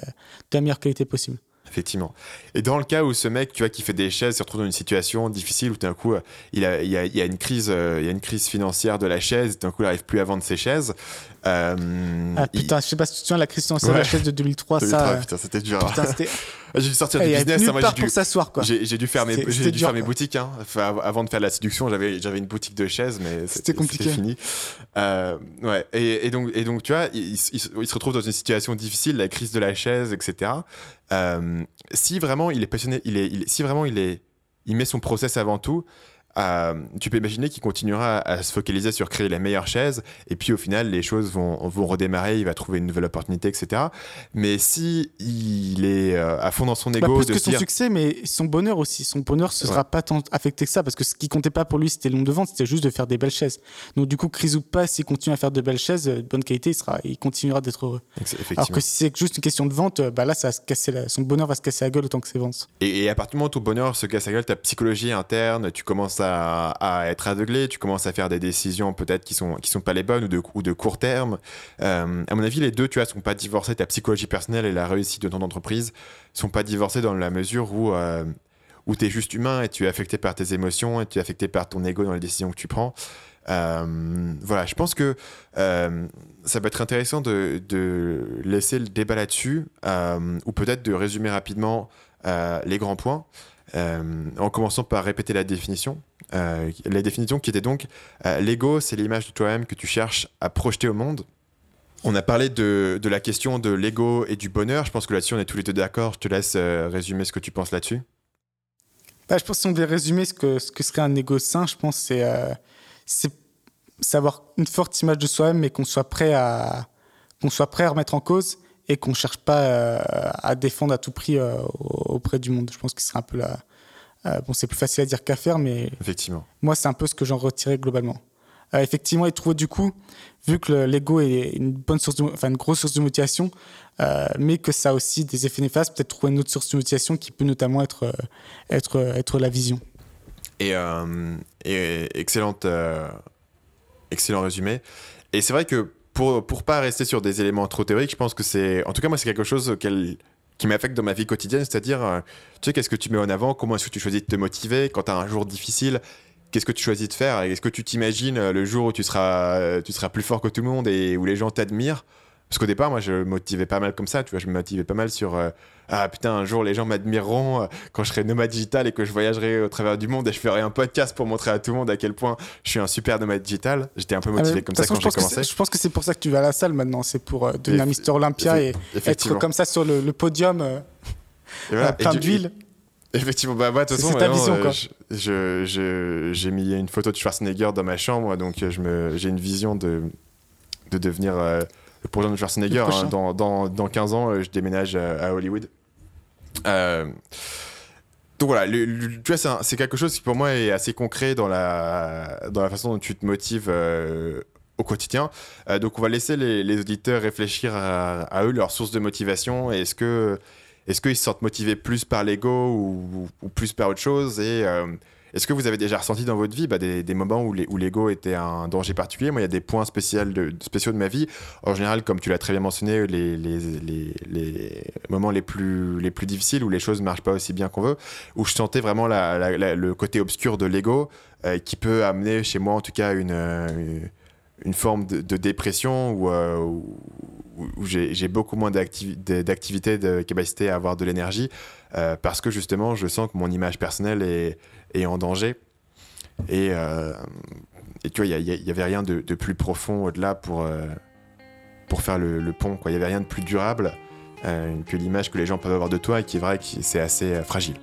S3: la meilleure qualité possible.
S2: Effectivement. Et dans le cas où ce mec, tu vois, qui fait des chaises, se retrouve dans une situation difficile où d'un coup, euh, il, a, il, y a, il y a une crise, euh, il y a une crise financière de la chaise, d'un coup, il n'arrive plus à vendre ses chaises. Euh,
S3: Ah
S2: il-
S3: putain, je sais pas si tu te souviens, la crise financière de la chaise de 2003,
S2: Putain,
S3: ça. euh,
S2: putain, c'était dur.
S3: Putain, c'était.
S2: J'ai dû sortir
S3: Eh,
S2: du
S3: Il
S2: business.
S3: nulle
S2: hein, moi, j'ai dû,
S3: s'asseoir, quoi.
S2: J'ai dû faire mes, j'ai dû
S3: dur,
S2: faire mes boutiques. hein. Enfin, avant de faire la séduction, j'avais j'avais une boutique de chaises, mais
S3: C'était compliqué.
S2: fini. Ouais. Et, et donc, et donc, tu vois, il, il il se retrouve dans une situation difficile, la crise de la chaise, etc. Euh, si vraiment il est passionné, il est, il si vraiment il est, il met son process avant tout. Euh, tu peux imaginer qu'il continuera à, à se focaliser sur créer les meilleures chaises et puis au final les choses vont, vont redémarrer, il va trouver une nouvelle opportunité, etc. Mais si il est euh, à fond dans son
S3: Bah,
S2: ego
S3: plus
S2: de
S3: que son
S2: dire
S3: succès, mais son bonheur aussi. Son bonheur,
S2: Ouais.
S3: sera pas tant affecté que ça, parce que ce qui comptait pas pour lui, c'était le nombre de ventes, c'était juste de faire des belles chaises. Donc du coup, crise ou pas, s'il continue à faire de belles chaises euh, de bonne qualité, il, sera, il continuera d'être heureux. Alors que si c'est juste une question de vente, euh, bah là, ça va se casser la- son bonheur va se casser la gueule autant que ses ventes.
S2: Et, et à partir du moment où ton bonheur se casse la gueule, ta psychologie interne, tu commences à, à être aveuglé, tu commences à faire des décisions peut-être qui sont, qui sont pas les bonnes ou de, ou de court terme. Euh, à mon avis, les deux, tu vois, sont pas divorcés. Ta psychologie personnelle et la réussite de ton entreprise sont pas divorcés dans la mesure où, euh, où tu es juste humain et tu es affecté par tes émotions et tu es affecté par ton ego dans les décisions que tu prends. Euh, voilà, je pense que euh, ça peut être intéressant de, de laisser le débat là-dessus, ou peut-être de résumer rapidement les grands points, en commençant par répéter la définition. Euh, la définition qui était donc euh, l'ego, c'est l'image de toi-même que tu cherches à projeter au monde. On a parlé de, la question de l'ego et du bonheur. Je pense que là-dessus, on est tous les deux d'accord. Je te laisse euh, résumer ce que tu penses là-dessus.
S3: Bah, je pense que si on devait résumer ce que, ce serait un égo sain, je pense c'est euh, savoir une forte image de soi-même, mais qu'on soit prêt à qu'on soit prêt à remettre en cause et qu'on cherche pas euh, à défendre à tout prix euh, auprès du monde. Je pense que c'est un peu la euh, bon, c'est plus facile à dire qu'à faire, mais
S2: Effectivement.
S3: moi, c'est un peu ce que j'en retirais globalement. Euh, effectivement, et trouver du coup, vu que le- l'ego est une bonne source, de, enfin une grosse source de motivation, euh, mais que ça a aussi des effets néfastes, peut-être trouver une autre source de motivation qui peut notamment être euh, être être la vision.
S2: Et, et excellente, excellent résumé. Et c'est vrai que pour, pour pas rester sur des éléments trop théoriques, je pense que c'est. En tout cas, moi, c'est quelque chose qui m'affecte dans ma vie quotidienne, c'est-à-dire, euh, tu sais, qu'est-ce que tu mets en avant, comment est-ce que tu choisis de te motiver quand tu as un jour difficile, qu'est-ce que tu choisis de faire, est-ce que tu t'imagines euh, le jour où tu seras, euh, tu seras plus fort que tout le monde et où les gens t'admirent parce qu'au départ, moi, je me motivais pas mal comme ça, tu vois, je me motivais pas mal sur euh, ah putain, un jour les gens m'admireront euh, quand je serai nomade digital et que je voyagerai au travers du monde et je ferai un podcast pour montrer à tout le monde à quel point je suis un super nomade digital. J'étais un peu
S3: Ah,
S2: motivé comme ça
S3: façon,
S2: quand j'ai commencé.
S3: Je pense que c'est pour ça que tu vas à la salle maintenant, c'est pour euh, devenir Mister Olympia et être comme ça sur le, le podium, euh,
S2: Et voilà.
S3: plein d'huile.
S2: Effectivement, bah, bah, de toute
S3: C'est-
S2: façon,
S3: ta vision, quoi.
S2: je- j'ai mis une photo de Schwarzenegger dans ma chambre, donc je me, j'ai une vision de, de devenir euh, prochain de Schwarzenegger. Hein. dans, dans, dans 15 ans, euh, je déménage à, à Hollywood. Euh, donc voilà, le- le- tu vois, c'est, quelque chose qui pour moi est assez concret dans la, dans la façon dont tu te motives euh, au quotidien. Euh, donc on va laisser les, les auditeurs réfléchir à, à eux, leur source de motivation. Est-ce que est-ce qu'ils se sentent motivés plus par l'ego ou, ou plus par autre chose? Et, euh, Est-ce que vous avez déjà ressenti dans votre vie bah, des, moments où, l'ego était un danger particulier? Moi, il y a des points spéciaux de, spéciaux de ma vie. En général, comme tu l'as très bien mentionné, les, moments les plus, les plus difficiles où les choses ne marchent pas aussi bien qu'on veut, où je sentais vraiment le côté obscur de l'ego euh, qui peut amener chez moi, en tout cas, une, une forme de, dépression ou où j'ai beaucoup moins d'activité, de capacité à avoir de l'énergie, euh, parce que justement, je sens que mon image personnelle est, est en danger. Et, euh, et tu vois, il n'y avait rien de, plus profond au-delà pour, euh, pour faire le, le pont. Il n'y avait rien de plus durable euh, que l'image que les gens peuvent avoir de toi et qui est vrai que c'est assez fragile.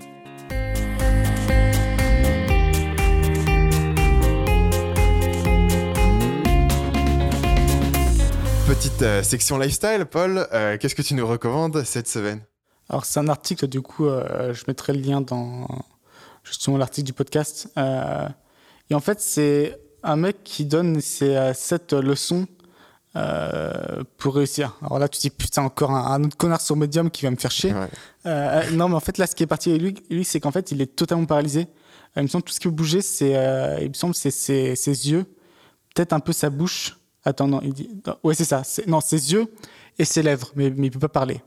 S2: Petite section lifestyle, Paul, qu'est-ce que tu nous recommandes cette semaine?
S3: Alors c'est un article, du coup, je mettrai le lien dans justement l'article du podcast. Euh, et en fait, c'est un mec qui donne ses sept leçons pour réussir. Alors là, tu te dis, putain, encore un, un, autre connard sur Medium qui va me faire chier. Ouais. non, mais en fait, là, ce qui est parti avec lui, lui c'est qu'en fait, il est totalement paralysé. il me semble que tout ce qui bouger, c'est, il me semble, c'est ses, ses yeux, peut-être un peu sa bouche. Attends, non, il dit. Ouais, c'est ça. Non, ses yeux et ses lèvres, mais, mais il peut pas parler.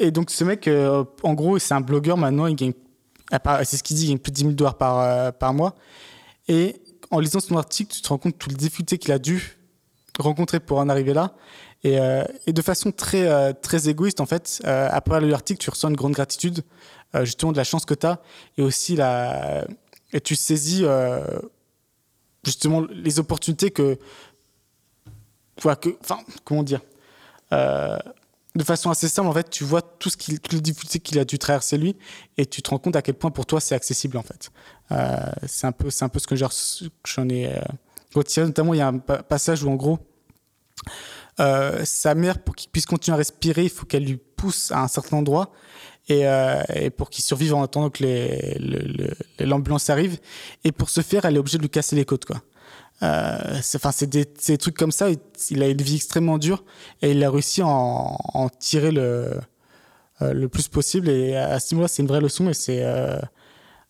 S3: Euh... Et donc, ce mec, euh, en gros, c'est un blogueur maintenant. Il gagne. C'est ce qu'il dit, il gagne plus de 10 000 dollars par, euh, par mois. Et en lisant son article, tu te rends compte de toutes les difficultés qu'il a dû rencontrer pour en arriver là. Et, euh, et de façon très, très égoïste, en fait, après l'article, tu ressens une grande gratitude, justement, de la chance que tu as. Et aussi, la... et tu saisis justement les opportunités que, enfin, comment dire, euh, de façon assez simple, en fait, tu vois tout ce qu'il, difficultés qu'il a dû traverser lui, et tu te rends compte à quel point pour toi c'est accessible en fait. Euh, c'est un peu, c'est un peu ce que j'en ai euh, retiré. Notamment, il y a un passage où en gros, euh, sa mère, pour qu'il puisse continuer à respirer, il faut qu'elle lui pousse à un certain endroit. Et, et, pour qu'il survive en attendant que l'ambulance arrive. Et pour ce faire, elle est obligée de lui casser les côtes, quoi. Euh, c'est, des, des, trucs comme ça. Il a une vie extrêmement dure et il a réussi à en, tirer le, euh, le plus possible. Et à ce niveau-là, c'est une vraie leçon et c'est euh,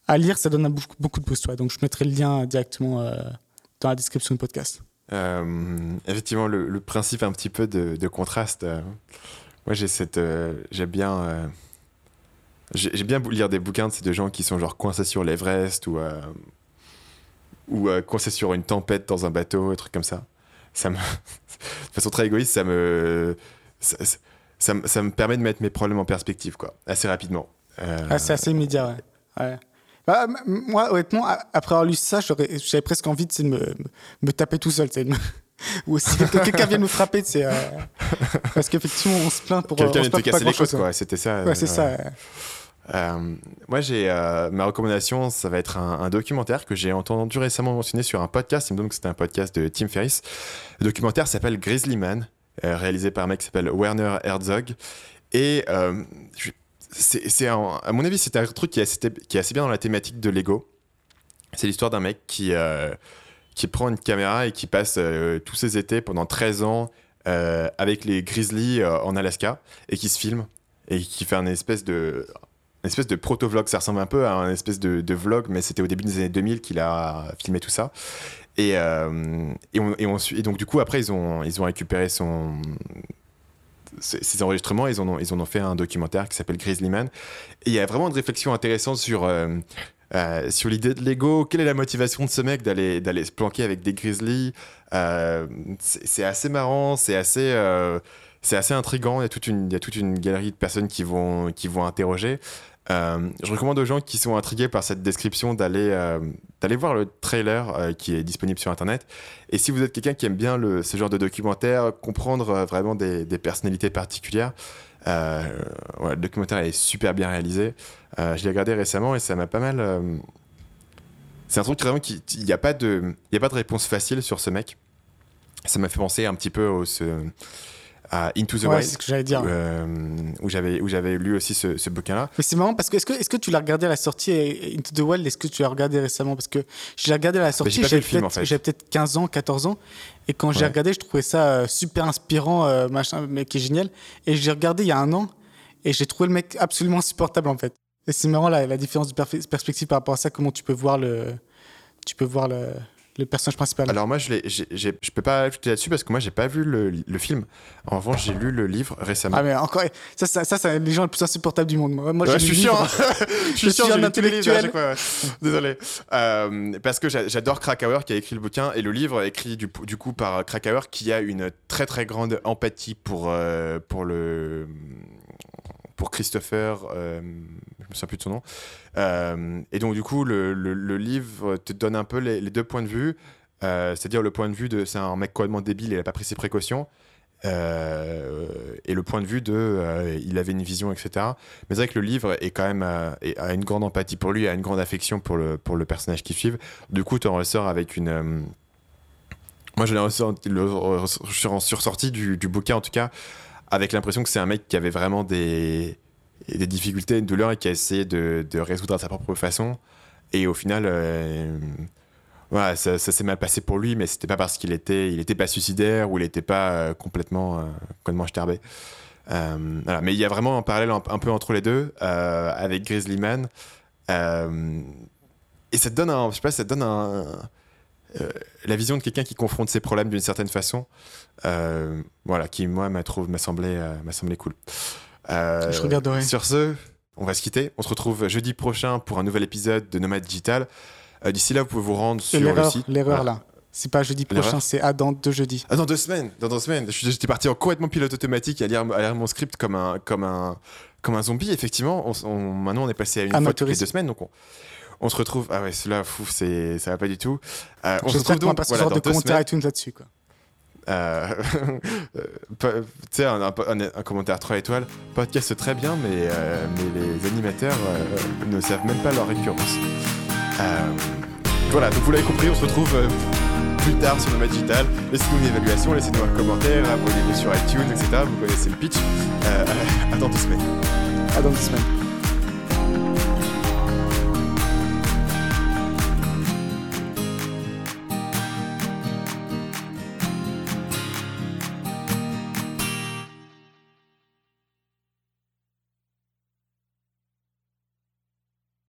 S3: à lire, ça donne beaucoup, de boost. Ouais. Donc, je mettrai le lien directement dans la description du podcast.
S2: effectivement, le, principe un petit peu de, contraste. moi, j'ai cette, j'aime bien j'ai bien lire des bouquins de ces deux gens qui sont genre coincés sur l'Everest ou, ou euh, coincés sur une tempête dans un bateau, un truc comme ça. Ça me, de façon très égoïste, ça me, ça, ça, ça, me permet de mettre mes problèmes en perspective, quoi, assez rapidement.
S3: Euh... Ah, c'est assez immédiat, ouais. ouais. Bah, moi, honnêtement, après avoir lu ça, j'avais presque envie de me, me taper tout seul. Me... Ou si quelqu'un vient nous frapper, c'est euh... parce qu'effectivement, on se plaint pour.
S2: Quelqu'un vient te casser les côtes, quoi. C'était ça.
S3: Ouais, c'est ça.
S2: Euh, moi, j'ai euh, ma recommandation, ça va être un, documentaire que j'ai entendu récemment mentionné sur un podcast. Il me c'était un podcast de Tim Ferriss. Le documentaire s'appelle Grizzly Man, euh, réalisé par un mec qui s'appelle Werner Herzog. Et c'est, à mon avis, c'est un truc qui est, assez, bien dans la thématique de l'ego. C'est l'histoire d'un mec qui qui prend une caméra et qui passe tous ses étés pendant 13 ans avec les grizzlies en Alaska et qui se filme et qui fait un espèce de espèce de proto-vlog. Ça ressemble un peu à un espèce de, vlog, mais c'était au début des années 2000 qu'il a filmé tout ça. Et, euh, et, on, et, on, et, donc, du coup, après, ils ont, ils ont récupéré son, ces enregistrements, ils ont, ils en ont fait un documentaire qui s'appelle Grizzly Man. Et il y a vraiment une réflexion intéressante sur, euh, euh, sur l'idée de l'ego. Quelle est la motivation de ce mec d'aller, se planquer avec des grizzlies? C'est, assez marrant, c'est assez, c'est assez intriguant. Il y, a toute une, il y a toute une galerie de personnes qui vont, qui vont interroger. Euh, je recommande aux gens qui sont intrigués par cette description d'aller euh, d'aller voir le trailer euh, qui est disponible sur internet. Et si vous êtes quelqu'un qui aime bien ce genre de documentaire, comprendre vraiment des, personnalités particulières, le documentaire est super bien réalisé. je l'ai regardé récemment et ça m'a pas mal. C'est un truc vraiment qui il n'y a pas de il a pas de réponse facile sur ce mec. Ça m'a fait penser un petit peu au à Into the
S3: ouais,
S2: Wild,
S3: c'est ce que j'allais dire.
S2: Euh, où j'avais où j'avais lu aussi ce, ce bouquin-là.
S3: Mais c'est marrant parce que est-ce que est-ce que tu l'as regardé à la sortie Into the Wild? Est-ce que tu l'as regardé récemment? Parce que je l'ai regardé à la sortie.
S2: J'avais
S3: peut-être
S2: en fait.
S3: peut 15 ans, 14 ans, et quand ouais. j'ai regardé, je trouvais ça euh, super inspirant, euh, machin, mais qui est génial. Et j'ai regardé il y a un an, et j'ai trouvé le mec absolument insupportable en fait. Et c'est marrant la, la différence de perspective par rapport à ça, comment tu peux voir le, tu peux voir le, le personnage principal.
S2: Alors moi, je je peux pas ajouter là-dessus parce que moi, j'ai pas vu le, le film. En revanche, j'ai lu le livre récemment.
S3: ah mais encore, ça, ça, ça, c'est les gens les plus insupportables du monde. Moi, moi,
S2: Ouais,
S3: j'ai
S2: je suis hein. je suis à
S3: intellectuel.
S2: chaque fois, ouais. Désolé. Euh, parce que j'a- j'adore Krakauer qui a écrit le bouquin et le livre écrit du, du coup par Krakauer qui a une très très grande empathie pour euh, pour le pour Christopher. euh, je me souviens plus de son nom. Euh, et donc du coup, le, le- livre te donne un peu les, deux points de vue. Euh, C'est-à-dire le point de vue de c'est un mec complètement débile, il a pas pris ses précautions. Euh, et le point de vue de il avait une vision, etc. Mais c'est vrai que le livre est quand même a une grande empathie pour lui, a une grande affection pour le, pour le personnage qui suit. Du coup, tu en ressors avec une. Moi, je l'ai ressorti- je suis du, du bouquin, en tout cas, avec l'impression que c'est un mec qui avait vraiment des, des difficultés, une douleur et qui a essayé de, de résoudre à sa propre façon. Et au final, euh, ça, s'est mal passé pour lui, mais c'était pas parce qu'il était, il était pas suicidaire ou il était pas euh, complètement, euh, complètement starbé. Euh. Mais il y a vraiment un parallèle un, peu entre les deux, avec Grizzly Man. Et ça te donne un, je sais pas, ça te donne un, euh, la vision de quelqu'un qui confronte ses problèmes d'une certaine façon. Euh, voilà, qui moi m'a trouvé, m'a semblé, euh, m'a semblé cool.
S3: Je regarderai.
S2: Sur ce, on va se quitter. On se retrouve jeudi prochain pour un nouvel épisode de Nomade Digital. D'ici là, vous pouvez vous rendre sur le
S3: l'erreur,
S2: site.
S3: l'erreur
S2: Voilà.
S3: là. C'est pas jeudi prochain, c'est à dans deux jeudis.
S2: Ah, dans deux semaines, dans deux semaines. J'étais parti en complètement pilote automatique à lire, à lire mon script comme un, comme un, comme un zombie. Effectivement, on, maintenant on est passé à une fois toutes les deux semaines, donc on, on se retrouve. Ah ouais, cela, fou, c'est, ça va pas du tout. Euh, on se retrouve donc
S3: pas se
S2: voilà,
S3: faire
S2: dans
S3: de
S2: semaines.
S3: iTunes là-dessus. Quoi.
S2: Euh, euh, tu sais, un, un- un- commentaire 3 étoiles. Podcast très bien, mais, euh, mais les animateurs ne savent même pas leur récurrence. Voilà, donc vous l'avez compris, on se retrouve plus tard sur Nomad Digital. Laissez-nous une évaluation, laissez-nous un commentaire, abonnez-vous sur iTunes, etc. Vous connaissez le pitch. À dans deux semaines.
S3: À dans deux semaines.